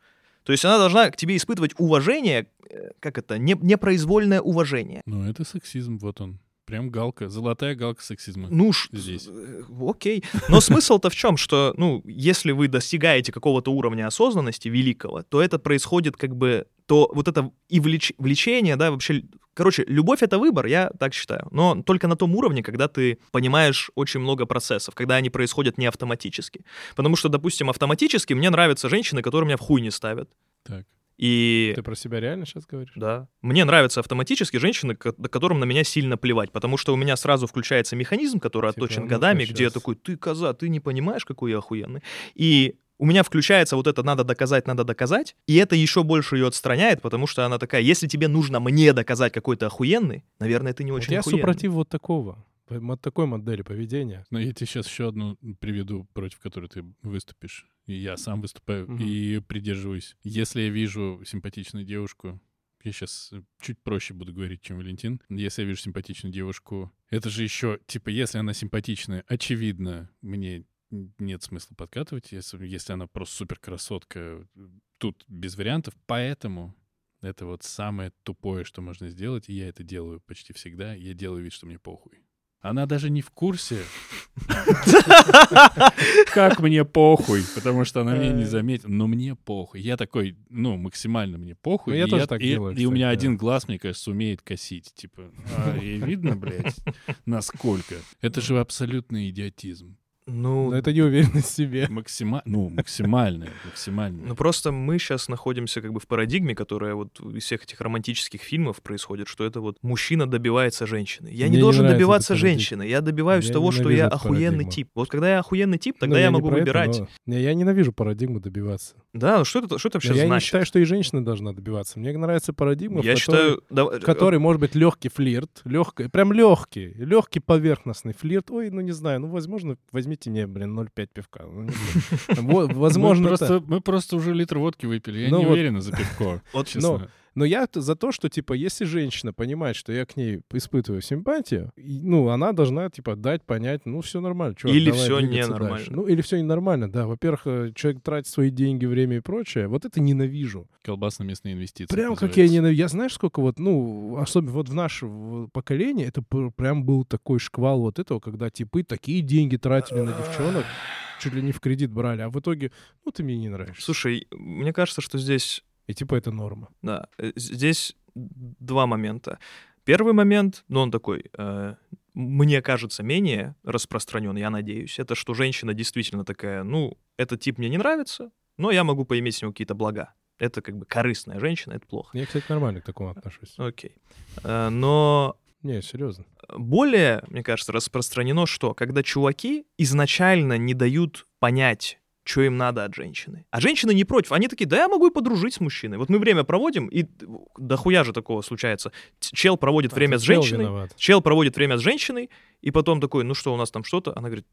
То есть она должна к тебе испытывать уважение, э, как это, не, непроизвольное уважение. Ну, это сексизм, вот он. Прям галка, золотая галка сексизма. Ну, Здесь. э, окей. Но смысл-то в чем, что, ну, если вы достигаете какого-то уровня осознанности великого, то это происходит как бы, то вот это и влеч- влечение, да, вообще, короче, любовь — это выбор, я так считаю, но только на том уровне, когда ты понимаешь очень много процессов, когда они происходят не автоматически. Потому что, допустим, автоматически мне нравятся женщины, которые меня в хуй не ставят. Так. И Ты про себя реально сейчас говоришь? Да. Мне нравятся автоматически женщины, ко- которым на меня сильно плевать, потому что у меня сразу включается механизм, который Типа, отточен ну-ка годами, где я такой, ты коза, ты не понимаешь, какой я охуенный. И у меня включается вот это «надо доказать, надо доказать», и это еще больше ее отстраняет, потому что она такая, если тебе нужно мне доказать, какой ты охуенный, наверное, ты не Вот очень я охуенный. супротив вот такого, вот такой модели поведения. Но я тебе сейчас еще одну приведу, против которой ты выступишь. И я сам выступаю Мгм. и придерживаюсь. Если я вижу симпатичную девушку, я сейчас чуть проще буду говорить, чем Валентин. Если я вижу симпатичную девушку, это же еще, типа, если она симпатичная, очевидно, мне нет смысла подкатывать, если, если она просто супер красотка, тут без вариантов. Поэтому это вот самое тупое, что можно сделать, и я это делаю почти всегда. Я делаю вид, что мне похуй. Она даже не в курсе, как мне похуй, потому что она меня не заметила, но мне похуй. Я такой, ну, максимально мне похуй. Ну, я и тоже так делаю, И у меня один глаз, мне кажется, умеет косить. Типа, а, и видно, блядь, насколько. Это же абсолютный идиотизм. Ну, Но это неуверенность в себе. Максима... Ну, максимальный, максимальный. Ну просто мы сейчас находимся как бы в парадигме, которая вот из всех этих романтических фильмов происходит, что это вот мужчина добивается женщины. Я Мне не не должен нравится добиваться женщины, я добиваюсь Я того, что я охуенный парадигму. тип. Вот когда я охуенный тип, тогда Ну, я, не могу про это, выбирать. но- Не, я ненавижу парадигму добиваться. Да, ну что это, что это вообще я не значит? считаю, что и женщина должна добиваться. Мне нравится парадигма, я в которой, считаю, в которой может быть легкий флирт, легкий, прям легкий, легкий поверхностный флирт. Ой, ну не знаю, ну возможно, возьмите мне, блин, 0,5 пивка. Ну, Возможно, мы просто, мы просто уже литр водки выпили. Я Ну не уверен за пивко, честно. Но я за то, что, типа, если женщина понимает, что я к ней испытываю симпатию, и, ну, она должна, типа, дать понять, ну, все нормально. чувак, Или двигаться ненормально. дальше. Ну, или все ненормально, да. Во-первых, э, человек тратит свои деньги, время и прочее. Вот это ненавижу. Колбасно-мясные инвестиции. Прям как называется. я ненавижу. Я знаешь, сколько вот, ну, особенно вот в наше поколение, это пр- прям был такой шквал вот этого, когда типы такие деньги тратили на девчонок, чуть ли не в кредит брали, а в итоге, ну, ты мне не нравишься. Слушай, мне кажется, что здесь И типа это норма. Да, э, здесь два момента. Первый момент, ну он такой, э, мне кажется, менее распространен, я надеюсь, это что женщина действительно такая, ну, этот тип мне не нравится, но я могу поиметь с него какие-то блага. Это как бы корыстная женщина, это плохо. Я, кстати, нормально к такому отношусь. Окей. Э, Но Не, серьезно. более, мне кажется, распространено что? Когда чуваки изначально не дают понять, что им надо от женщины. А женщины не против. Они такие, да я могу и подружить с мужчиной. Вот мы время проводим, и дохуя же такого случается. Чел проводит время Это с женщиной, виноват. чел проводит время с женщиной, и потом такой, ну что, у нас там что-то? Она говорит,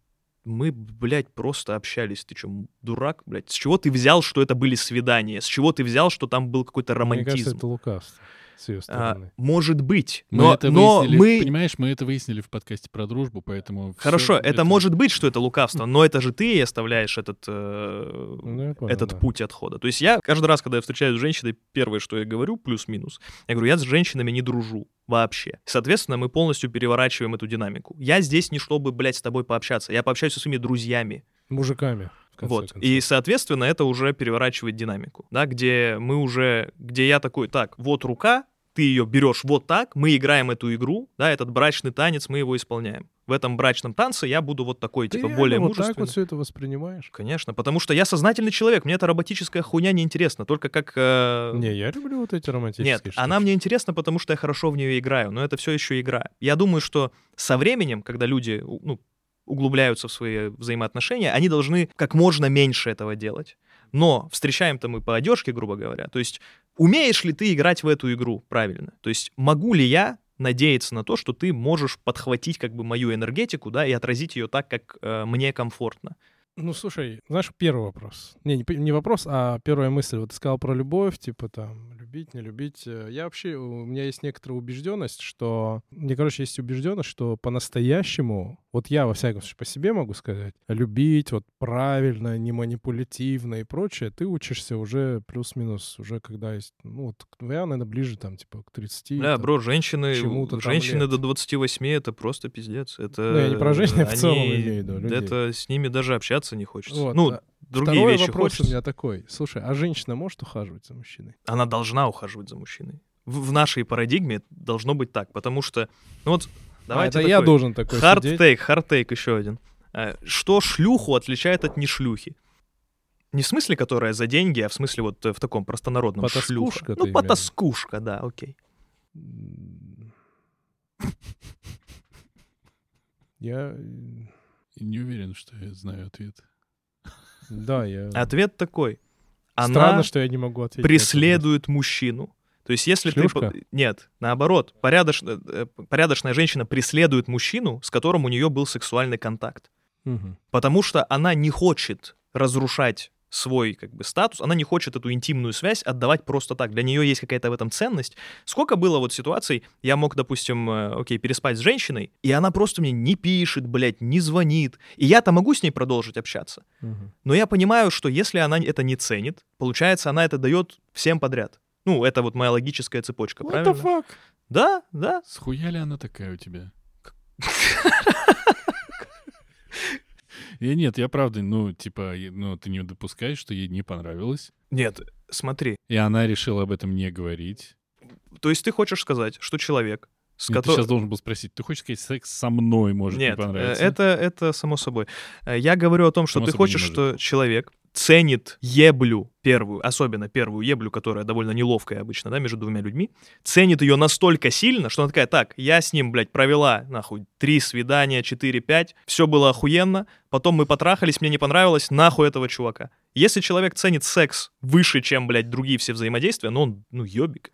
мы, блядь, просто общались. Ты что, дурак, блядь? С чего ты взял, что это были свидания? С чего ты взял, что там был какой-то Мне романтизм? кажется, это лукавство с ее А, стороны. может быть, Мы но, это но выяснили, мы... понимаешь, мы это выяснили в подкасте про дружбу, поэтому... Хорошо, это, может быть, что это лукавство, но это же ты и оставляешь этот, э, Ну, понял, этот да. путь отхода. То есть я каждый раз, когда я встречаюсь с женщиной, первое, что я говорю, плюс-минус, я говорю, я с женщинами не дружу вообще. Соответственно, мы полностью переворачиваем эту динамику. Я здесь не чтобы, блядь, с тобой пообщаться, я пообщаюсь со своими друзьями. Мужиками, Вот. концов. И, соответственно, это уже переворачивает динамику, да, где мы уже, где я такой, так, вот рука, ты ее берешь вот так, мы играем эту игру, да, этот брачный танец, мы его исполняем. В этом брачном танце я буду вот такой, Ты типа, более вот мужественный. так вот все это воспринимаешь? Конечно, потому что я сознательный человек, мне эта роботическая хуйня не интересна, только как... э, Не, я люблю вот эти романтические Нет, штуки. она мне интересна, потому что я хорошо в нее играю, но это все еще игра. Я думаю, что со временем, когда люди ну, углубляются в свои взаимоотношения, они должны как можно меньше этого делать. Но встречаем-то мы по одежке, грубо говоря. То есть умеешь ли ты играть в эту игру правильно? То есть могу ли я надеяться на то, что ты можешь подхватить как бы мою энергетику, да, и отразить ее так, как э, мне комфортно. Ну, слушай, знаешь, первый вопрос. Не, не, не вопрос, а первая мысль. Вот ты сказал про любовь, типа там, любить, не любить. Э, Я вообще, у меня есть некоторая убежденность, что... Мне, короче, есть убежденность, что по-настоящему, вот я, во всяком случае, по себе могу сказать, любить вот правильно, не манипулятивно и прочее, ты учишься уже плюс-минус, уже когда есть... Ну, вот я, наверное, ближе там, типа, к 30. Да, там. бро, женщины, женщины до 28 это просто пиздец. Это, Ну, я не про женщин, в целом имею в виду, людей. Это с ними даже общаться не хочется. Вот, ну, а другие Второй вещи вопрос хочется. у меня такой. Слушай, а женщина может ухаживать за мужчиной? Она должна ухаживать за мужчиной. В, в нашей парадигме должно быть так, потому что, ну вот, давайте а, это я такой должен такой hard сидеть. take, hard take еще один. Э, Что шлюху отличает от не шлюхи? Не в смысле, которая за деньги, а в смысле вот э, в таком простонародном Потаскушка шлюха. ты Ну, имеешь? потаскушка, да, окей. Я... э, Не уверен, что я знаю ответ. Да, я... Ответ такой. Она Странно, что я не могу ответить. преследует мужчину. То есть если Шлюшка? ты... Нет, наоборот. Порядоч- э, Порядочная женщина преследует мужчину, с которым у нее был сексуальный контакт. Мгм. Потому что она не хочет разрушать свой как бы статус, она не хочет эту интимную связь отдавать просто так. Для нее есть какая-то в этом ценность. Сколько было вот ситуаций, я мог, допустим, э, окей, переспать с женщиной, и она просто мне не пишет, блядь, не звонит. И я-то могу с ней продолжить общаться. Мгм. Но я понимаю, что если она это не ценит, получается, она это дает всем подряд. Ну, это вот моя логическая цепочка, What правильно? the fuck? Да, да. Схуя ли она такая у тебя? И нет, я правда, ну, типа, ну, ты не допускаешь, что ей не понравилось, Нет, смотри. и она решила об этом не говорить. То есть ты хочешь сказать, что человек, с Нет, Ты которым... сейчас должен был спросить, ты хочешь сказать, секс со мной может Нет, не э, понравиться? это, это само собой. Э, Я говорю о том, что Само ты хочешь, что человек ценит еблю первую, особенно первую еблю, которая довольно неловкая обычно, да, между двумя людьми, ценит ее настолько сильно, что она такая, так, я с ним, блядь, провела, нахуй, три свидания, четыре, пять, все было охуенно, потом мы потрахались, мне не понравилось, нахуй этого чувака. Если человек ценит секс выше, чем, блядь, другие все взаимодействия, ну он, ну, ёбик.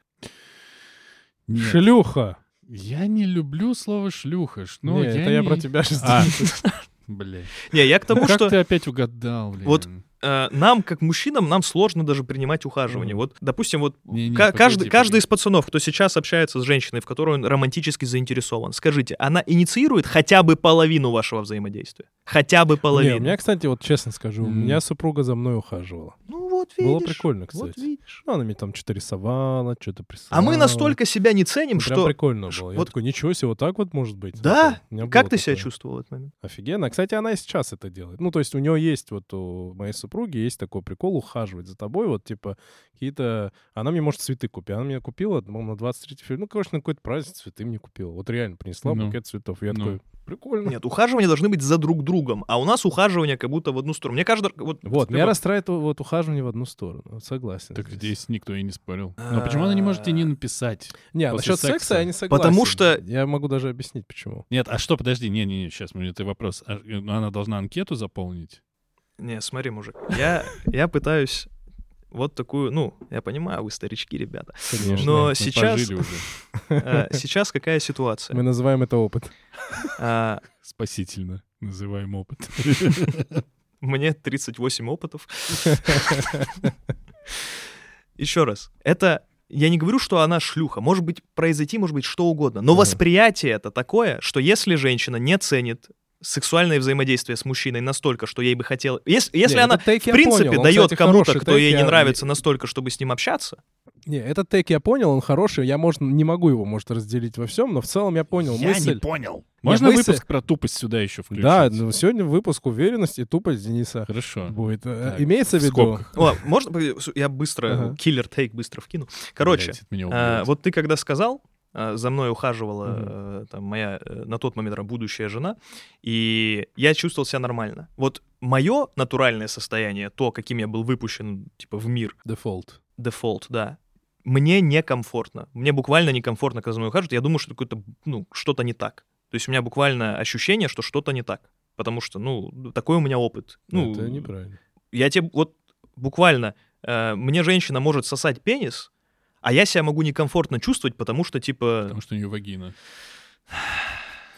Нет, Шлюха. я не люблю слово шлюха. Ну, Не, я это я не- про тебя сейчас. Бля. Не, я к тому, Как что ты опять угадал, блин? Вот э, нам, как мужчинам, нам сложно даже принимать ухаживание. Мгм. Вот, допустим, вот ка- погоди, каждый, каждый погоди. из пацанов, кто сейчас общается с женщиной, в которой он романтически заинтересован, скажите, она инициирует хотя бы половину вашего взаимодействия? Хотя бы Не, половину. у меня, кстати, вот честно скажу, у М. меня супруга за мной ухаживала. Ну вот видишь. Было прикольно, Вот кстати. видишь. Ну, она мне там что-то рисовала, что-то присылала. А мы настолько себя не ценим, Прям что... прикольно было. Я вот- такой, ничего себе, вот так вот может быть. Да? Как ты себя такое. чувствовал в этот момент? Офигенно. Кстати, она и сейчас это делает. Ну, то есть у нее есть вот у моей супруги есть такой прикол ухаживать за тобой. Вот, типа, какие-то... Она мне может цветы купить. Она мне купила, по-моему, на 23 февраля. Ну, короче, на какой-то праздник цветы мне купила. Вот реально принесла Ну. букет цветов. Я Ну. такой, прикольно. Нет, ухаживания должны быть за друг другом, а у нас ухаживание как будто в одну сторону. Мне кажется, вот... Вот, меня расстраивает вот ухаживание в одну сторону. Вот Согласен. Так здесь. здесь никто и не спорил. Но почему она не может и не написать? Не, насчет секса, секса. я не согласен. Потому что- Я могу даже объяснить, почему. Нет, а что, подожди, не-не-не, сейчас, это вопрос. А, э, Она должна анкету заполнить? Не, смотри, мужик, я, я пытаюсь вот такую, ну, я понимаю, вы старички, ребята. Конечно. Но Мы сейчас, пожили уже. э, сейчас какая ситуация? Мы называем это опыт. А, Спасительно называем опыт. Мне 38 опытов. Еще раз, это я не говорю, что она шлюха. Может быть, произойти, может быть, что угодно. Но восприятие это такое, что если женщина не ценит сексуальное взаимодействие с мужчиной настолько, что ей бы хотелось... Если, если Не, она, в я принципе, понял. Он, дает кстати, кому-то, кто ей не я- нравится настолько, чтобы с ним общаться, Не, этот тейк я понял, он хороший. Я, может, не могу его, может, разделить во всем, но в целом я понял Я мысль. не понял. Можно мысль- выпуск про тупость сюда еще включить? Да, ну, сегодня выпуск уверенность и тупость Дениса Хорошо. будет. Э, Так, Имеется в виду... О, можно я быстро, киллер тейк быстро вкину? Короче, а, убьет. вот ты когда сказал, за мной ухаживала э, там, моя э, на тот момент будущая жена, и я чувствовал себя нормально. Вот мое натуральное состояние, то, каким я был выпущен типа в мир, Дефолт. дефолт, да, мне некомфортно. Мне буквально некомфортно, когда за мной ухаживают. Я думаю, что какое-то, ну, что-то не так. То есть у меня буквально ощущение, что что-то не так. Потому что, ну, такой у меня опыт. Ну, это неправильно. я тебе вот буквально, э, мне женщина может сосать пенис, а я себя могу некомфортно чувствовать, потому что, типа, Потому что у нее вагина.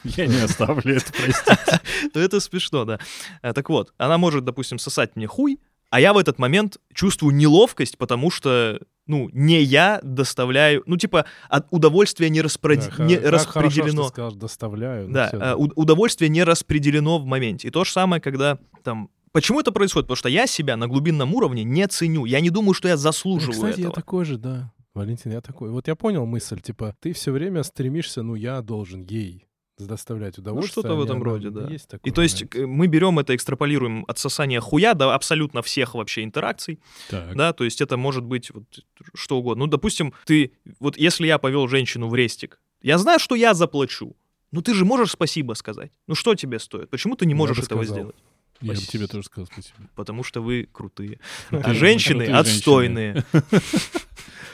Я не оставлю это, простите. ну это смешно, да. Э, Так вот, она может, допустим, сосать мне хуй, а я в этот момент чувствую неловкость, потому что, ну, не я доставляю, ну, типа, от удовольствия не, распро- Да, не хорошо, распределено. ты сказал, доставляю. Да, э, уд- удовольствие не распределено в моменте. И то же самое, когда там... Почему это происходит? Потому что я себя на глубинном уровне не ценю. Я не думаю, что я Ну, заслуживаю Кстати, я этого. такой же, да. Валентин, я такой. Вот я понял мысль, типа, ты все время стремишься, ну, я должен ей доставлять удовольствие. что-то в а этом не роде, да. Есть такой И то есть момент. э, мы берем это, экстраполируем от сосания хуя до абсолютно всех вообще интеракций, Так. да, то есть это может быть вот что угодно. Ну, допустим, ты, вот если я повел женщину в рестик, я знаю, что я заплачу, но ты же можешь спасибо сказать. Ну что тебе стоит? Почему ты не можешь этого сказал. сделать? Я бы тебе тоже сказал спасибо. Потому что вы крутые. Крутые- А женщины крутые отстойные.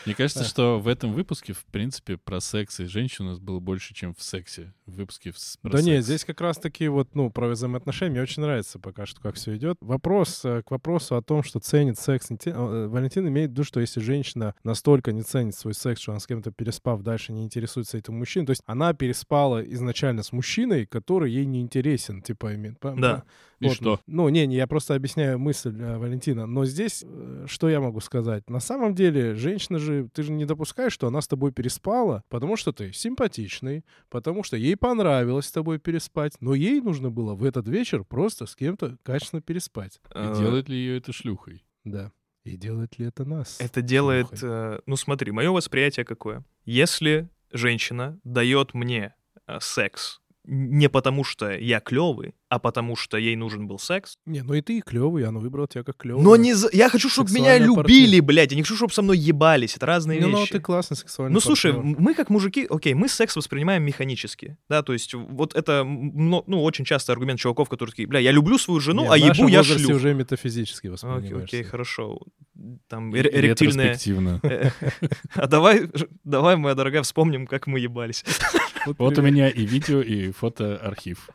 Мне кажется, что в этом выпуске, в принципе, про секс и женщин у нас было больше, чем в сексе. В выпуске с- про Да нет, секс. здесь как раз-таки вот, ну, про взаимоотношения мне очень нравится пока что, как все идет. Вопрос э, к вопросу о том, что ценит секс. э, Валентин имеет в виду, что если женщина настолько не ценит свой секс, что она с кем-то переспав, дальше не интересуется этим мужчиной, то есть она переспала изначально с мужчиной, который ей не интересен, типа, имеет. Да. И Вот, что? Ну, не, не, я просто объясняю мысль э, Валентина. Но здесь, что я могу сказать? На самом деле, женщина же, ты же не допускаешь, что она с тобой переспала, потому что ты симпатичный, потому что ей понравилось с тобой переспать, но ей нужно было в этот вечер просто с кем-то качественно переспать. И Э, делает ли ее это шлюхой? Да. И делает ли это нас? Это делает... э, Ну смотри, мое восприятие какое. Если женщина дает мне э, секс не потому, что я клевый, а потому, что ей нужен был секс, Не, ну и ты клевый, она выбрала тебя как клевый. но не за- я хочу, чтобы меня любили, партнер. блядь, я не хочу, чтобы со мной ебались. Это разные Ну, ну, вещи. ты классный сексуальный Ну, слушай, партнер. м- мы как мужики, окей, мы секс воспринимаем механически, да, то есть вот это, ну, очень часто аргумент чуваков, которые такие, бля, я люблю свою жену, Не, а ебу я шлюх. уже метафизически Окей, воспринимаешь. окей, всё. хорошо. Там И эре- эректильная... ретроспективно. А давай, давай, моя дорогая, вспомним, как мы ебались. Вот у меня и видео, и фотоархив.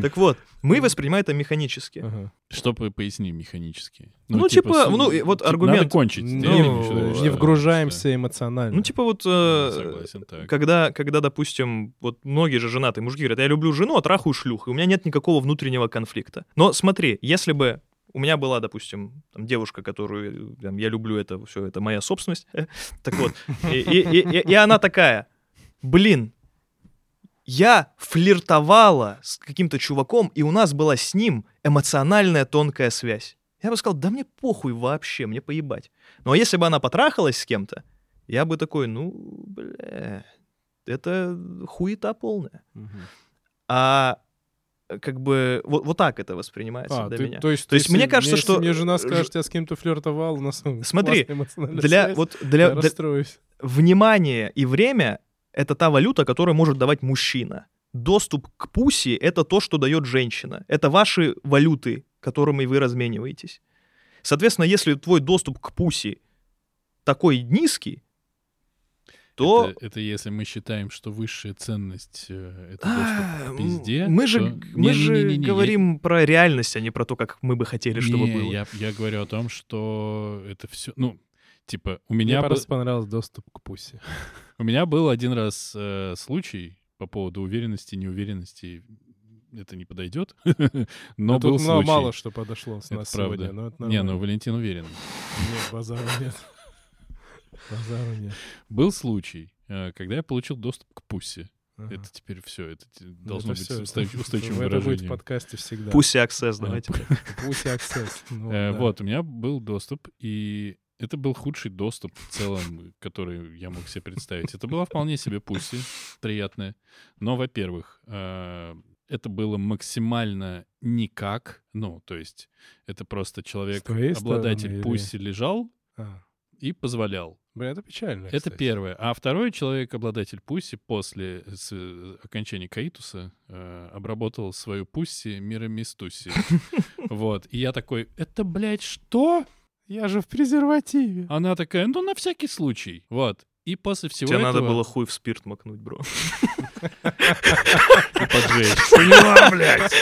Так вот, Мы воспринимаем это механически. Ага. Что по- поясни механически? Ну, типа, с- ну, вот типа, аргумент- Надо кончить. Ну, Ты не вгружаемся эмоционально. Ну, типа вот... э, Согласен, так. Когда, когда, допустим, вот многие же женатые мужики говорят, я люблю жену, а трахаю шлюх, и у меня нет никакого внутреннего конфликта. Но смотри, если бы у меня была, допустим, там, девушка, которую там, я люблю, это все, это моя собственность, так вот, и, и- и- и она такая, блин, я флиртовала с каким-то чуваком, и у нас была с ним эмоциональная тонкая связь. Я бы сказал, да мне похуй вообще, мне поебать. Ну а если бы она потрахалась с кем-то, я бы такой, ну, бля, это хуета полная. Мгм. А э, как бы вот, вот так это воспринимается А, для ты- меня. то есть, То есть если- мне кажется, если что, мне жена скажет, я с кем-то флиртовал, у нас Смотри, Для, связь, вот, для, я для- внимание и время — это та валюта, которую может давать мужчина. Доступ к пуси — это то, что дает женщина. Это ваши валюты, которыми вы размениваетесь. Соответственно, если твой доступ к пуси такой низкий, то... Это, это если мы считаем, что высшая ценность э, это А, доступ к пизде. мы же, то- мы же Не-не-не-не, я- говорим про реальность, а не про то, как мы бы хотели, чтобы Не, было. Я, я говорю о том, что это все. Ну, типа, у Мне меня, был, просто понравился доступ к пусе. у меня был один раз э, случай по поводу уверенности, неуверенности. Это не подойдет. Но А был тут мало- случай. мало что подошло с Это нас правда. сегодня. но это Не, ну. Валентин уверен. Нет, базара нет. Базара нет. Был случай, э, когда я получил доступ к пуссе. Ага. Это теперь все. Это Ну, должно это быть всё, устав- это- устойчивым Это будет в выражением. подкасте всегда. Пусть аксесс, Да, давайте. Пусть аксесс. Ну, Э. Вот, у меня был доступ, и это был худший доступ в целом, который я мог себе представить. Это была вполне себе пуси, приятная. Но, во-первых, э, это было максимально никак. Ну, то есть это просто человек, обладатель пуси лежал А, и позволял. Бля, это печально, Это кстати. первое. А второй человек, обладатель пуси, после с- э, окончания каитуса э, обработал свою пусси миромистуси. Вот. И я такой, это, блядь, что? Я же в презервативе. Она такая, ну, на всякий случай. Вот. И после всего Тебе этого... надо было хуй в спирт макнуть, бро. и поджечь. Поняла, блядь.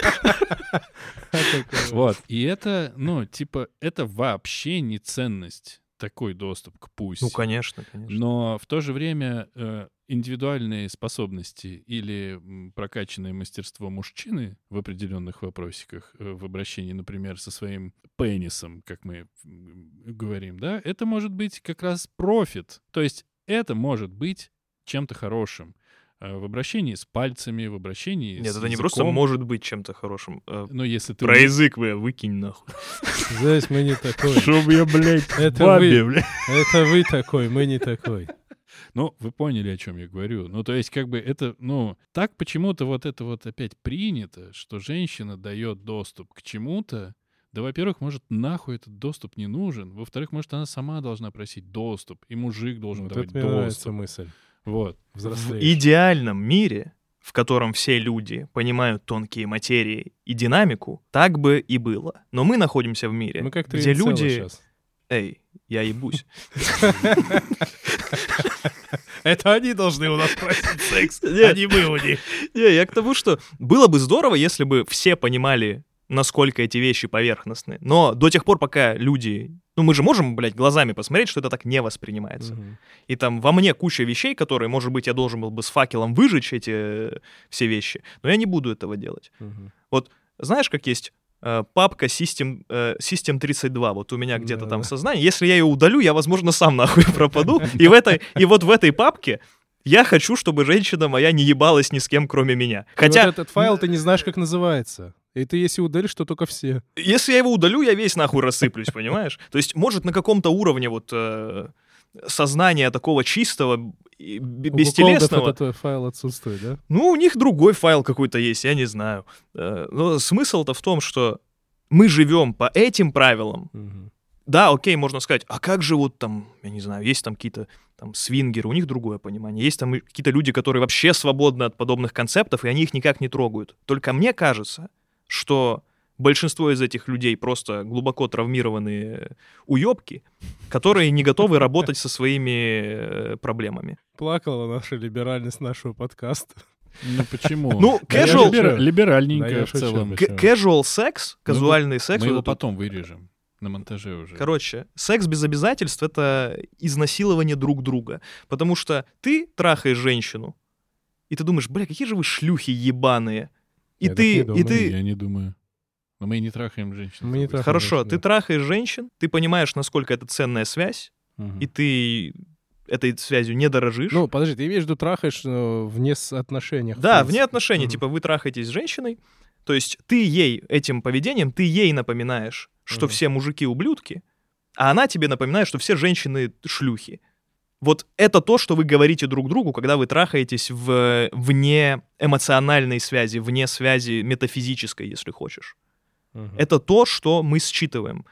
Вот. И это, ну, типа, это вообще не ценность, такой доступ к пусть. Ну, конечно, конечно. Но в то же время э, индивидуальные способности или прокачанное мастерство мужчины в определенных вопросиках, э, в обращении, например, со своим пенисом, как мы говорим, да, это может быть как раз профит. То есть это может быть чем-то хорошим. Э, В обращении с пальцами, в обращении Нет, с это не просто языком. может быть чем-то хорошим. э, Но если ты... Про язык, бля, выкинь нахуй. Здесь мы не такой. Чтоб я, блядь, Это бабе, вы. блядь. Это вы такой, мы не такой. Ну, вы поняли, о чем я говорю. Ну, то есть, как бы это, ну, так почему-то вот это вот опять принято, что женщина дает доступ к чему-то. Да, во-первых, может, нахуй этот доступ не нужен. Во-вторых, может, она сама должна просить доступ, и мужик должен Вот давать это мне нравится доступ. мысль. Вот. В идеальном мире, в котором все люди понимают тонкие материи и динамику, так бы и было. Но мы находимся в мире, Мы как где люди... щас. Эй, я ебусь. Это они должны у нас просить секс, а не мы у них. Не, я к тому, что было бы здорово, если бы все понимали, насколько эти вещи поверхностны. Но до тех пор, пока люди... Ну, мы же можем, блядь, глазами посмотреть, что это так не воспринимается. Мгм. И там во мне куча вещей, которые, может быть, я должен был бы с факелом выжечь эти э, все вещи, но я не буду этого делать. Мгм. Знаешь, как есть папка System, э, System 32, вот у меня где-то там в сознании. Если я ее удалю, я, возможно, сам нахуй пропаду. И, в этой, и вот в этой папке я хочу, чтобы женщина моя не ебалась ни с кем, кроме меня. И Хотя, вот этот файл ты не знаешь, как называется. И ты, если удалишь, то только все. если я его удалю, я весь нахуй рассыплюсь, понимаешь? То есть, может, на каком-то уровне вот э, сознания такого чистого, У бестелесного... куколдов этот файл отсутствует, да? Ну, у них другой файл какой-то есть, я не знаю. Э, Но смысл-то в том, что мы живем по этим правилам. Мгм. Да, окей, можно сказать, а как же вот там, я не знаю, есть там какие-то там свингеры, у них другое понимание. Есть там какие-то люди, которые вообще свободны от подобных концептов, и они их никак не трогают. Только мне кажется, что большинство из этих людей просто глубоко травмированные уебки, которые не готовы работать со своими э, проблемами. Плакала наша либеральность нашего подкаста. Ну почему? Ну, casual- либера- Либеральненько Да, я в целом. Casual секс, казуальный секс. Мы вот его потом вырежем. На монтаже уже. Короче, секс без обязательств — это изнасилование друг друга. Потому что ты трахаешь женщину, и ты думаешь, бля, какие же вы шлюхи ебаные. И Я так ты, и думаю. ты, Я не думаю. Но мы не трахаем женщин. Мы не трахаем. хорошо, женщин, ты да. трахаешь женщин, ты понимаешь, насколько это ценная связь, Мгм. и ты этой связью не дорожишь. Ну, подожди, ты имеешь в виду трахаешь э, вне в да, вне отношений, Мгм. типа вы трахаетесь с женщиной, то есть ты ей этим поведением, ты ей напоминаешь, что Мгм. все мужики ублюдки, а она тебе напоминает, что все женщины шлюхи. Вот это то, что вы говорите друг другу, когда вы трахаетесь в, вне эмоциональной связи, вне связи метафизической, если хочешь. Это то, что мы считываем.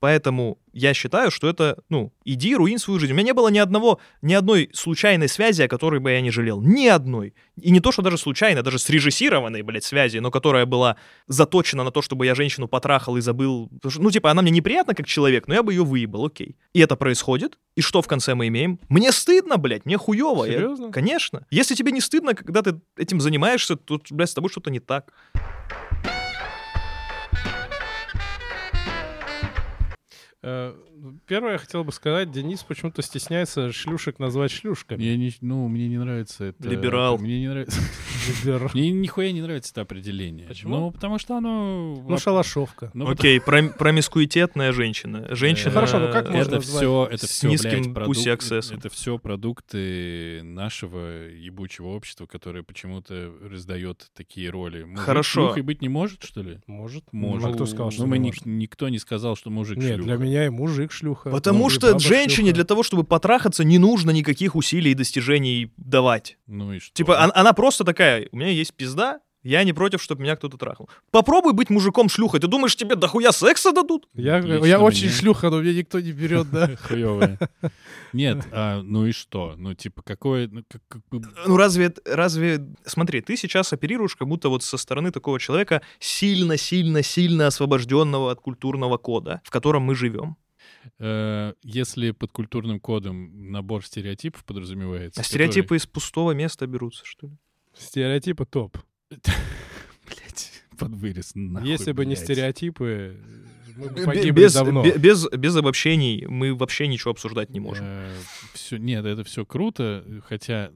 Поэтому я считаю, что это, ну, иди руин свою жизнь. У меня не было ни одного, ни одной случайной связи, о которой бы я не жалел. Ни одной. И не то, что даже случайно, даже срежиссированной, блядь, связи, но которая была заточена на то, чтобы я женщину потрахал и забыл. Что, ну, типа, она мне неприятна как человек, но я бы ее выебал, окей. И это происходит. И что в конце мы имеем? Мне стыдно, блядь, мне хуево. Я- Серьезно? Конечно. Если тебе не стыдно, когда ты этим занимаешься, то, блядь, с тобой что-то не так. Э, Первое, я хотел бы сказать, Денис почему-то стесняется шлюшек назвать шлюшками. Я не, ну, мне не нравится это. Либерал. Мне не нравится. Либер- Мне нихуя не нравится это определение. Почему? Ну, потому что оно... Ну, шалашовка. Ну, Окей, пром- промискуитетная женщина. Женщина. Ну, хорошо, ну как можно это все, это все, низким блядь. Это все продукты нашего ебучего общества, которое почему-то раздает такие роли. Мужик Хорошо. шлюхой быть не может, что ли? Может. Может. Ну, а кто сказал, что Ну, мы не никто не сказал, что мужик Нет, шлюха. для меня и мужик шлюха. Потому что женщине шлюха. для того, чтобы потрахаться, не нужно никаких усилий и достижений давать. Ну и что? Типа, он- она просто такая, у меня есть пизда, я не против, чтобы меня кто-то трахал. Попробуй быть мужиком шлюхой. Ты думаешь, тебе дохуя секса дадут? Я, Лично я очень мне. шлюха, но меня никто не берет, да. Хуёвая. Нет, а, ну и что? Ну, типа, какое... ну, как- как Ну разве, это- разве... Смотри, ты сейчас оперируешь как будто вот со стороны такого человека сильно-сильно-сильно освобожденного от культурного кода, в котором мы живем. Э, Если под культурным кодом набор стереотипов подразумевается... А который- стереотипы из пустого места берутся, что ли? Стереотипы топ. Блять, под вырез. нахуй, Если бы не блядь. стереотипы, мы бы погибли без, давно. бе- без, без обобщений мы вообще ничего обсуждать не можем. Все, нет, это все круто, хотя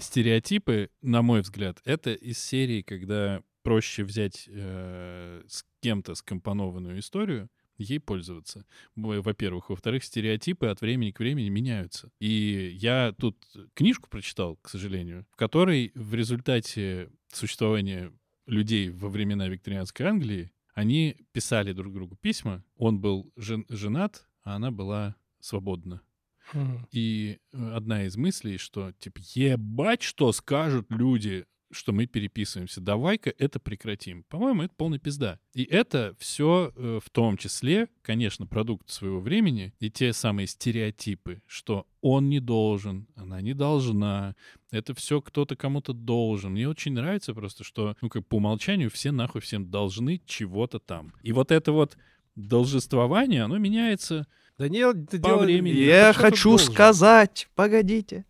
стереотипы, на мой взгляд, это из серии, когда проще взять э, с кем-то скомпонованную историю, ей пользоваться. Во- Во-первых. Во-вторых, стереотипы от времени к времени меняются. И я тут книжку прочитал, к сожалению, в которой в результате существования людей во времена викторианской Англии они писали друг другу письма. Он был жен- женат, а она была свободна. Мгм. И э, одна из мыслей, что, типа, ебать, что скажут люди, что мы переписываемся. Давай-ка это прекратим. По-моему, это полная пизда. И это все в том числе, конечно, продукт своего времени и те самые стереотипы, что он не должен, она не должна. Это все кто-то кому-то должен. Мне очень нравится просто, что, ну, как по умолчанию, все нахуй всем должны чего-то там. И вот это вот должествование, оно меняется Да не, это По дело- времени. Я хочу сказать, погодите.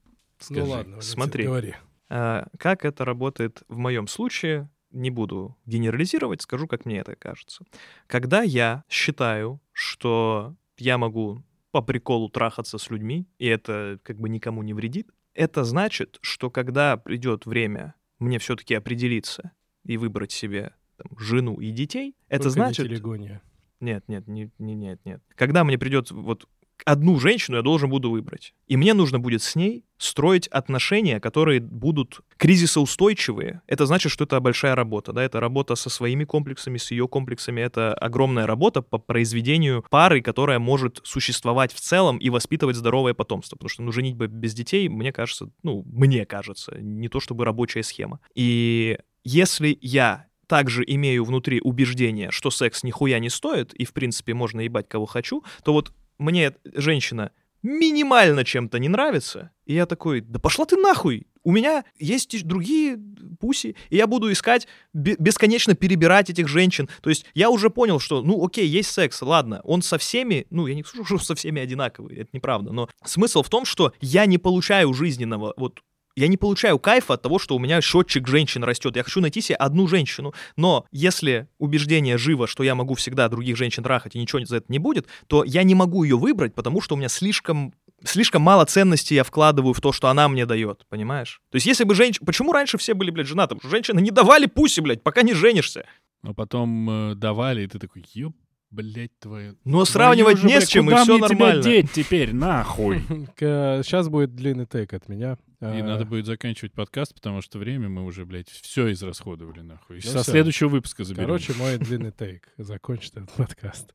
Ну Скажи. ладно, Валентин, Смотри. говори. А, как это работает в моем случае, не буду генерализировать, скажу, как мне это кажется. Когда я считаю, что я могу по приколу трахаться с людьми, и это как бы никому не вредит, это значит, что когда придет время мне все-таки определиться и выбрать себе там, жену и детей, это Только не значит... телегония. Нет, нет, не, не- нет, нет. Когда мне придет вот одну женщину, я должен буду выбрать. И мне нужно будет с ней строить отношения, которые будут кризисоустойчивые. Это значит, что это большая работа, да, это работа со своими комплексами, с ее комплексами, это огромная работа по произведению пары, которая может существовать в целом и воспитывать здоровое потомство. Потому что, ну, женитьба без детей, мне кажется, ну, мне кажется, не то чтобы рабочая схема. И если я также имею внутри убеждение, что секс нихуя не стоит, и, в принципе, можно ебать кого хочу, то вот мне женщина минимально чем-то не нравится, и я такой, да пошла ты нахуй, у меня есть другие пуси, и я буду искать, бе- бесконечно перебирать этих женщин. То есть я уже понял, что, ну окей, есть секс, ладно, он со всеми, ну я не скажу, что со всеми одинаковый, это неправда, но смысл в том, что я не получаю жизненного вот я не получаю кайфа от того, что у меня счетчик женщин растет. Я хочу найти себе одну женщину. Но если убеждение живо, что я могу всегда других женщин трахать и ничего за это не будет, то я не могу ее выбрать, потому что у меня слишком слишком мало ценностей я вкладываю в то, что она мне дает, понимаешь? То есть если бы женщина... Почему раньше все были, блядь, женаты? Женщины не давали пуси, блядь, пока не женишься. Но потом э, давали, и ты такой, ёб, блядь, твою... Но сравнивать же, не с чем, и куда все нормально. тебя деть теперь, нахуй? Сейчас будет длинный тейк от меня. И А, надо будет заканчивать подкаст, потому что время мы уже, блядь, все израсходовали, нахуй. Ну Со следующего выпуска заберем. Короче, мой длинный тейк. Закончит этот подкаст.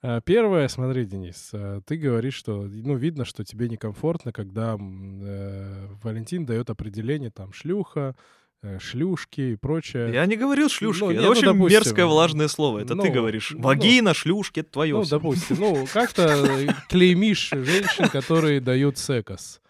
А, Первое, смотри, Денис, а, ты говоришь, что, ну, видно, что тебе некомфортно, когда э, Валентин дает определение, там, шлюха, шлюшки и прочее. Я не говорил шлюшки. Ну, это не, ну, очень допустим. мерзкое влажное слово. Это ты Ну, говоришь. ну, Вагина, шлюшки, это твое. Ну, допустим, ну, как-то э, клеймишь женщин, которые дают секос.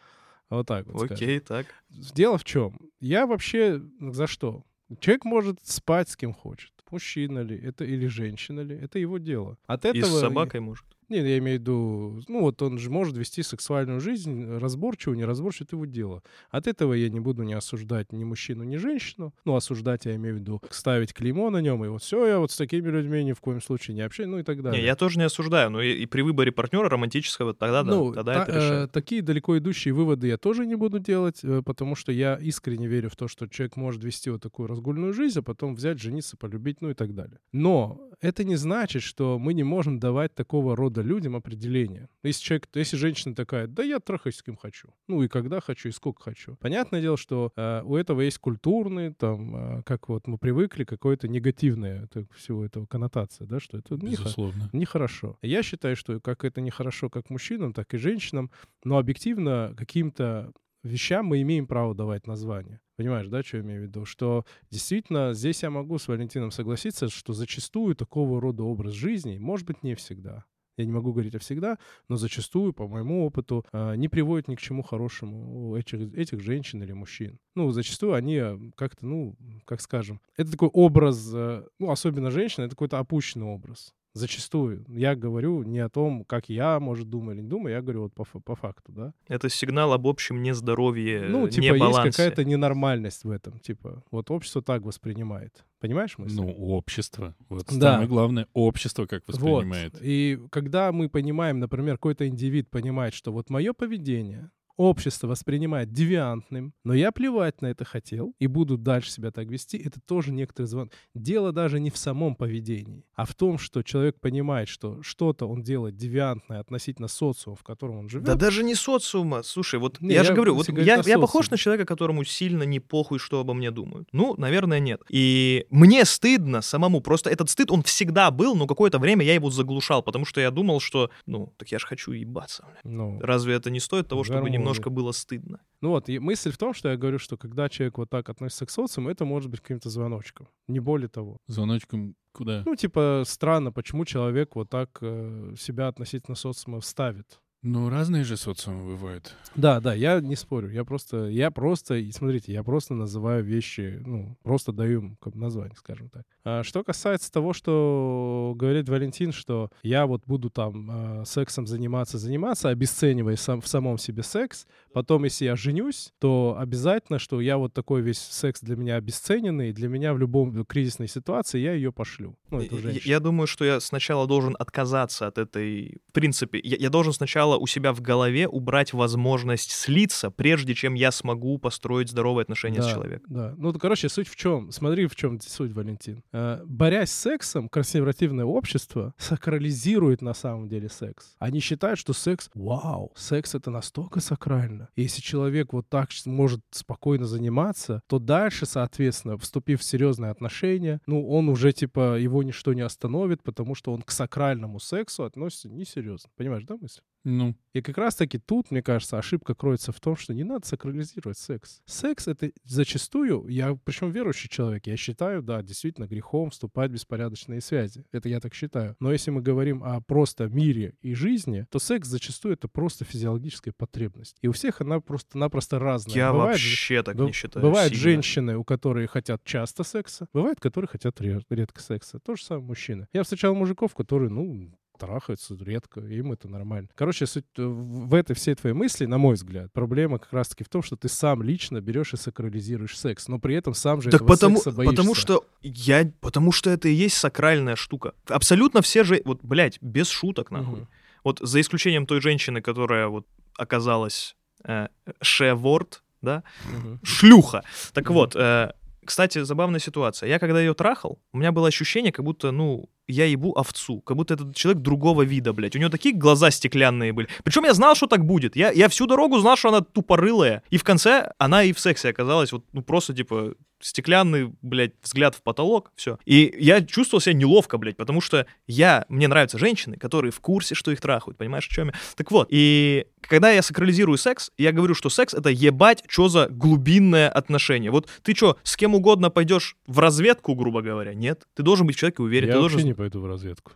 Вот так вот скажем. Окей, так. Дело в чем? Я вообще за что? Человек может спать с кем хочет. Мужчина ли это или женщина ли, это его дело. От И этого... с собакой, может. Нет, я имею в виду, ну вот он же может вести сексуальную жизнь, разборчиво, неразборчиво, это его дело. От этого я не буду не осуждать ни мужчину, ни женщину. Ну, осуждать я имею в виду ставить клеймо на нем, и вот все, я вот с такими людьми ни в коем случае не общаюсь, ну и так далее. Не, я тоже не осуждаю, но и, и при выборе партнера романтического тогда да, ну, тогда та- это решает. э, такие далеко идущие выводы я тоже не буду делать, э, потому что я искренне верю в то, что человек может вести вот такую разгульную жизнь, а потом взять, жениться, полюбить, ну и так далее. Но это не значит, что мы не можем давать такого рода людям определение. Если человек, если женщина такая, да я трахаюсь с кем хочу, ну и когда хочу, и сколько хочу. Понятное дело, что э, у этого есть культурный, там, э, как вот мы привыкли, какое-то негативное это, всего этого коннотация, да, что это не Безусловно. нехорошо. Я считаю, что как это нехорошо как мужчинам, так и женщинам, но объективно каким-то вещам мы имеем право давать название. Понимаешь, да, что я имею в виду? Что действительно здесь я могу с Валентином согласиться, что зачастую такого рода образ жизни, может быть, не всегда. Я не могу говорить о всегда, но зачастую, по моему опыту, а, не приводит ни к чему хорошему этих, этих женщин или мужчин. Ну, зачастую они а, как-то, ну, как скажем, это такой образ, э, ну, особенно женщина, это какой-то опущенный образ. Зачастую. Я говорю не о том, как я, может, думаю или не думаю, я говорю вот по, фа- по факту, да. Это сигнал об общем нездоровье, Ну, типа, есть небалансе. какая-то ненормальность в этом. Типа, вот общество так воспринимает. Понимаешь мысль? Ну, общество. Вот Да. самое главное, общество как воспринимает. Вот. И когда мы понимаем, например, какой-то индивид понимает, что вот мое поведение общество воспринимает девиантным, но я плевать на это хотел и буду дальше себя так вести, это тоже некоторый звон. Дело даже не в самом поведении, а в том, что человек понимает, что что-то он делает девиантное относительно социума, в котором он живет. Да даже не социума. Слушай, вот Не, я, же я говорю, вот я, я похож на человека, которому сильно не похуй, что обо мне думают. Ну, наверное, нет. И мне стыдно самому. Просто этот стыд, он всегда был, но какое-то время я его заглушал, потому что я думал, что, ну, так я же хочу ебаться. Ну, Разве это не стоит того, чтобы Гормоны. Немножко было стыдно? Ну вот, и мысль в том, что я говорю, что когда человек вот так относится к социуму, это может быть каким-то звоночком. Не более того. Звоночком куда? Ну, типа, странно, почему человек вот так э, себя относительно социума ставит. Ну, разные же социумы бывают. Да, да, я не спорю. Я просто, я просто, и смотрите, я просто называю вещи, ну, просто даю им как название, скажем так. А что касается того, что говорит Валентин, что я вот буду там э, сексом заниматься, заниматься, обесценивая сам, в самом себе секс, потом, если я женюсь, то обязательно, что я вот такой весь секс для меня обесцененный, и для меня в любом кризисной ситуации я ее пошлю. Ну, эту Я-. Я думаю, что я сначала должен отказаться от этой... В принципе, я, я должен сначала у себя в голове убрать возможность слиться, прежде чем я смогу построить здоровые отношения с Да, человеком. Да. Ну, короче, суть в чем? Смотри, в чем суть, Валентин. Э, борясь с сексом, консервативное общество сакрализирует на самом деле секс. Они считают, что секс, вау, секс это настолько сакрально. Если человек вот так с- может спокойно заниматься, то дальше, соответственно, вступив в серьезные отношения, ну, он уже, типа, его ничто не остановит, потому что он к сакральному сексу относится несерьезно. Понимаешь, да, мысль? Ну, И как раз-таки тут, мне кажется, ошибка кроется в том, что не надо сакрализировать секс. Секс — это зачастую, я причем верующий человек, я считаю, да, действительно грехом вступать в беспорядочные связи. Это я так считаю. Но если мы говорим о просто мире и жизни, то секс зачастую это просто физиологическая потребность. И у всех она просто-напросто разная. Я Бывает вообще так Б- не считаю. Бывают сильно. женщины, у которых хотят часто секса, бывают, которые хотят ре- редко секса. То же самое мужчины. Я встречал мужиков, которые, ну, трахаются редко, им это нормально. Короче, суть э, в этой всей твоей мысли, на мой взгляд, проблема как раз-таки в том, что ты сам лично берешь и сакрализируешь секс, но при этом сам же Так этого потому, секса боишься. потому что я, потому что это и есть сакральная штука. Абсолютно все же, вот, блядь, без шуток нахуй. Мгм. Вот за исключением той женщины, которая вот оказалась э, шеворд, да, Мгм. шлюха. Так Мгм. вот, э, кстати, забавная ситуация. Я когда ее трахал, у меня было ощущение, как будто, ну, я ебу овцу, как будто этот человек другого вида, блядь. У нее такие глаза стеклянные были. Причем я знал, что так будет. Я, я всю дорогу знал, что она тупорылая. И в конце она и в сексе оказалась вот, ну, просто, типа, стеклянный, блядь, взгляд в потолок, все. И я чувствовал себя неловко, блядь, потому что я, мне нравятся женщины, которые в курсе, что их трахают, понимаешь, о чем я? Так вот, и когда я сакрализирую секс, я говорю, что секс — это ебать, что за глубинное отношение. Вот ты что, с кем угодно пойдешь в разведку, грубо говоря? Нет. Ты должен быть в человеке уверен. Я ты должен... не пойду в разведку.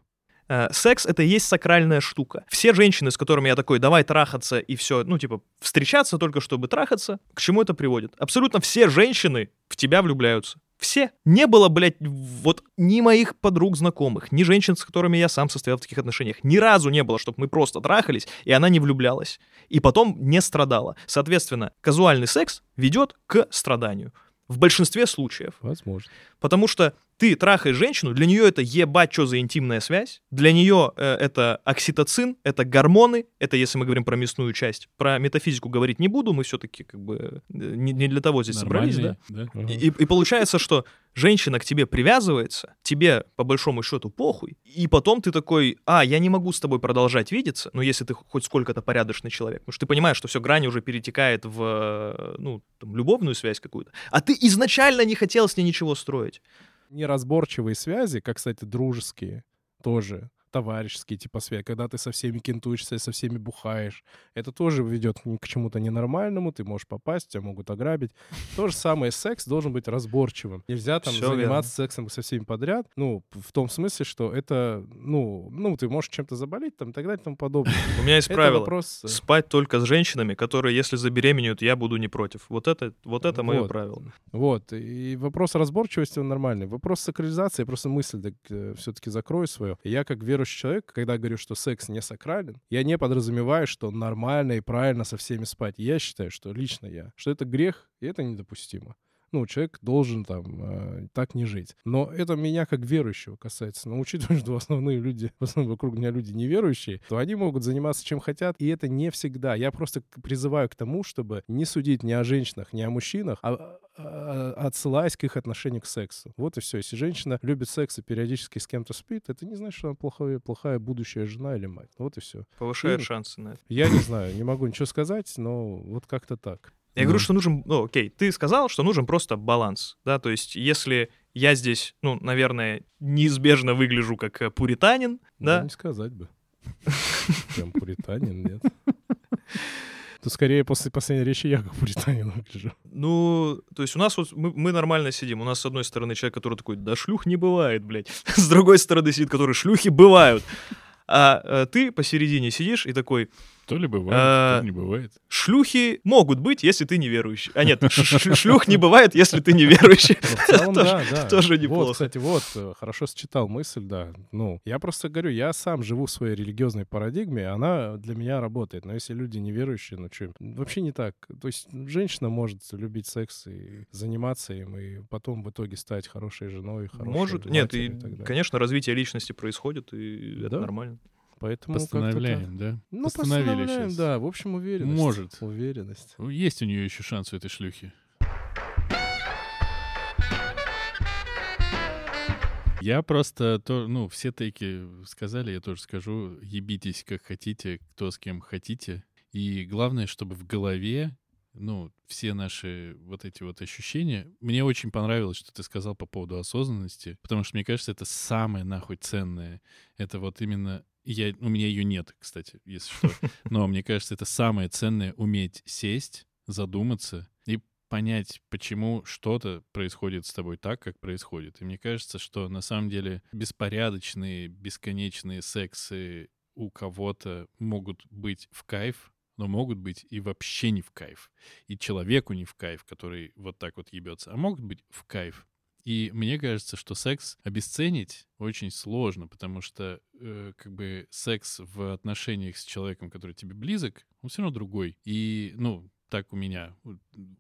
Э, Секс — это и есть сакральная штука. Все женщины, с которыми я такой, давай трахаться и все, ну, типа, встречаться только чтобы трахаться, к чему это приводит? Абсолютно все женщины в тебя влюбляются. Все. Не было, блядь, вот ни моих подруг, знакомых, ни женщин, с которыми я сам состоял в таких отношениях. Ни разу не было, чтобы мы просто трахались, и она не влюблялась. И потом не страдала. Соответственно, казуальный секс ведет к страданию. В большинстве случаев. Возможно. Потому что ты трахаешь женщину, для нее это ебать, что за интимная связь. Для нее э, это окситоцин, это гормоны, это если мы говорим про мясную часть. Про метафизику говорить не буду, мы все-таки как бы э, не, не для того здесь собрались, да? Нормальный, да? И, и получается, что женщина к тебе привязывается, тебе по большому счету похуй, и потом ты такой, а, я не могу с тобой продолжать видеться, ну, если ты хоть сколько-то порядочный человек, потому что ты понимаешь, что все, грани уже перетекает в, э, ну, там, любовную связь какую-то, а ты изначально не хотел с ней ничего строить. Неразборчивые связи, как, кстати, дружеские, тоже товарищеские типа связи, когда ты со всеми кентуешься, со всеми бухаешь. Это тоже ведет к чему-то ненормальному, ты можешь попасть, тебя могут ограбить. То же самое секс должен быть разборчивым. Нельзя там Всё заниматься сексом со всеми подряд, ну, в том смысле, что это, ну, ну, ты можешь чем-то заболеть там и так далее и тому подобное. У меня есть Это правило. вопрос... э, Спать только с женщинами, которые, если забеременеют, я буду не против. Вот это, вот это мое Вот. правило. Вот. И вопрос разборчивости, он нормальный. Вопрос сакрализации, я просто мысль все-таки закрою свою. Я, как верующий человек, когда говорю, что секс не сакрален, я не подразумеваю, что нормально и правильно со всеми спать. Я считаю, что лично я, что это грех, и это недопустимо. Ну, человек должен там э, так не жить. Но это меня как верующего касается. Но учитывая, что основные люди, в основном вокруг меня люди неверующие, то они могут заниматься чем хотят, и это не всегда. Я просто призываю к тому, чтобы не судить ни о женщинах, ни о мужчинах, а, а, отсылаясь к их отношению к сексу. Вот и все. Если женщина любит секс и периодически с кем-то спит, это не значит, что она плохая, плохая будущая жена или мать. Вот и все. Повышает И- шансы на это. Я не знаю, не могу ничего сказать, но вот как-то так. Я говорю, что нужен, ну, окей, ты сказал, что нужен просто баланс, да, то есть если я здесь, ну, наверное, неизбежно выгляжу как э, пуританин, да, не сказать бы. Прям пуританин, нет. То скорее после последней речи я как пуританин выгляжу. ну, то есть у нас вот, мы, мы нормально сидим, у нас с одной стороны человек, который такой, да шлюх не бывает, блядь, с другой стороны сидит, который, шлюхи бывают, а э, ты посередине сидишь и такой, То ли бывает, А, то ли не бывает. шлюхи могут быть, если ты неверующий. А нет, шлюх не бывает, если ты неверующий. Тоже- неплохо. кстати, вот, э, хорошо считал мысль, да. Ну, я просто говорю, я сам живу в своей религиозной парадигме, она для меня работает. Но если люди неверующие, ну что, вообще не так. То есть женщина может любить секс и заниматься им, и потом в итоге стать хорошей женой, хорошей Может, нет, и, конечно, развитие личности происходит, и это нормально. Поэтому. Постановляем, да? Ну, Постановили постановляем, щас. да. В общем, уверенность. Может. Уверенность. Ну, Есть у нее еще шанс у этой шлюхи. Я просто, то, ну, все тейки сказали, я тоже скажу, ебитесь как хотите, кто с кем хотите. И главное, чтобы в голове, ну, все наши вот эти вот ощущения... Мне очень понравилось, что ты сказал по поводу осознанности, потому что, мне кажется, это самое нахуй ценное. Это вот именно... Я, у меня ее нет, кстати, если что. Но мне кажется, это самое ценное — уметь сесть, задуматься и понять, почему что-то происходит с тобой так, как происходит. И мне кажется, что на самом деле беспорядочные, бесконечные сексы у кого-то могут быть в кайф, но могут быть и вообще не в кайф. И человеку не в кайф, который вот так вот ебется, а могут быть в кайф. И мне кажется, что секс обесценить очень сложно, потому что э, как бы секс в отношениях с человеком, который тебе близок, он все равно другой. И, ну, так у меня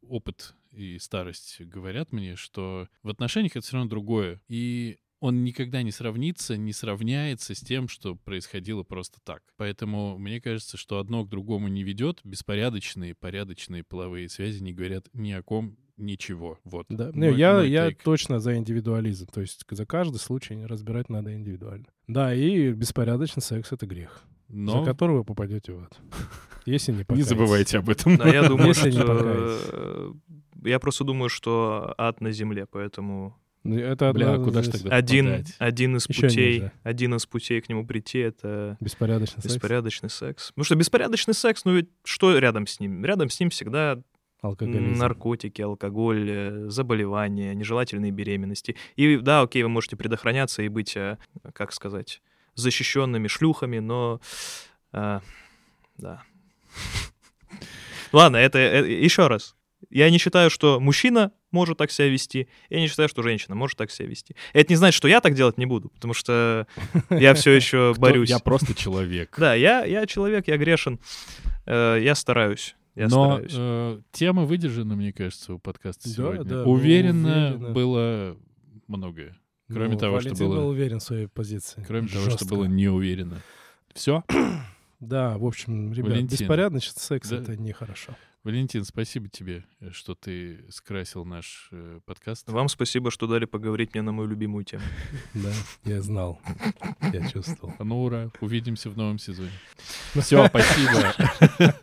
опыт и старость говорят мне, что в отношениях это все равно другое. И он никогда не сравнится, не сравняется с тем, что происходило просто так. Поэтому мне кажется, что одно к другому не ведет. Беспорядочные, порядочные половые связи не говорят ни о ком ничего. Вот. Да. Мой, я мой я точно за индивидуализм. То есть за каждый случай разбирать надо индивидуально. Да, и беспорядочный секс — это грех. Но... За которого вы попадете в ад. Если не Не забывайте об этом. Да, я думаю, что... Я просто думаю, что ад на земле, поэтому ну, это Бля, а куда же тогда один, один из Еще путей, ниже. один из путей к нему прийти это беспорядочный, беспорядочный секс. секс. Потому что беспорядочный секс, ну ведь что рядом с ним? Рядом с ним всегда Алкоголизм. наркотики, алкоголь, э, заболевания, нежелательные беременности. И да, окей, вы можете предохраняться и быть, э, как сказать, защищенными шлюхами, но а, да. Ладно, это, это еще раз. Я не считаю, что мужчина может так себя вести. Я не считаю, что женщина может так себя вести. Это не значит, что я так делать не буду, потому что я все еще борюсь. Я просто человек. Да, я, я человек, я грешен. Э, я стараюсь. Я Но стараюсь. Э, тема выдержана, мне кажется, у подкаста сегодня. Да, уверенно, уверенно было многое. Кроме ну, того, Валентин что было... был уверен в своей позиции. Кроме Жестко. того, что было неуверенно. Все? Да, в общем, ребят, Валентин. беспорядочный секс да. — это нехорошо. Валентин, спасибо тебе, э, что ты скрасил наш э, подкаст. Вам спасибо, что дали поговорить мне на мою любимую тему. Да, я знал, я чувствовал. Ну, ура, увидимся в новом сезоне. Все, спасибо.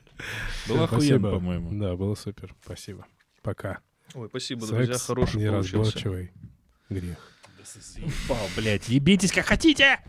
Было охуенно, по-моему. Да, было супер. Спасибо. Пока. Ой, спасибо, друзья, хороший неразборчивый грех. Заебал, блядь, ебитесь как хотите!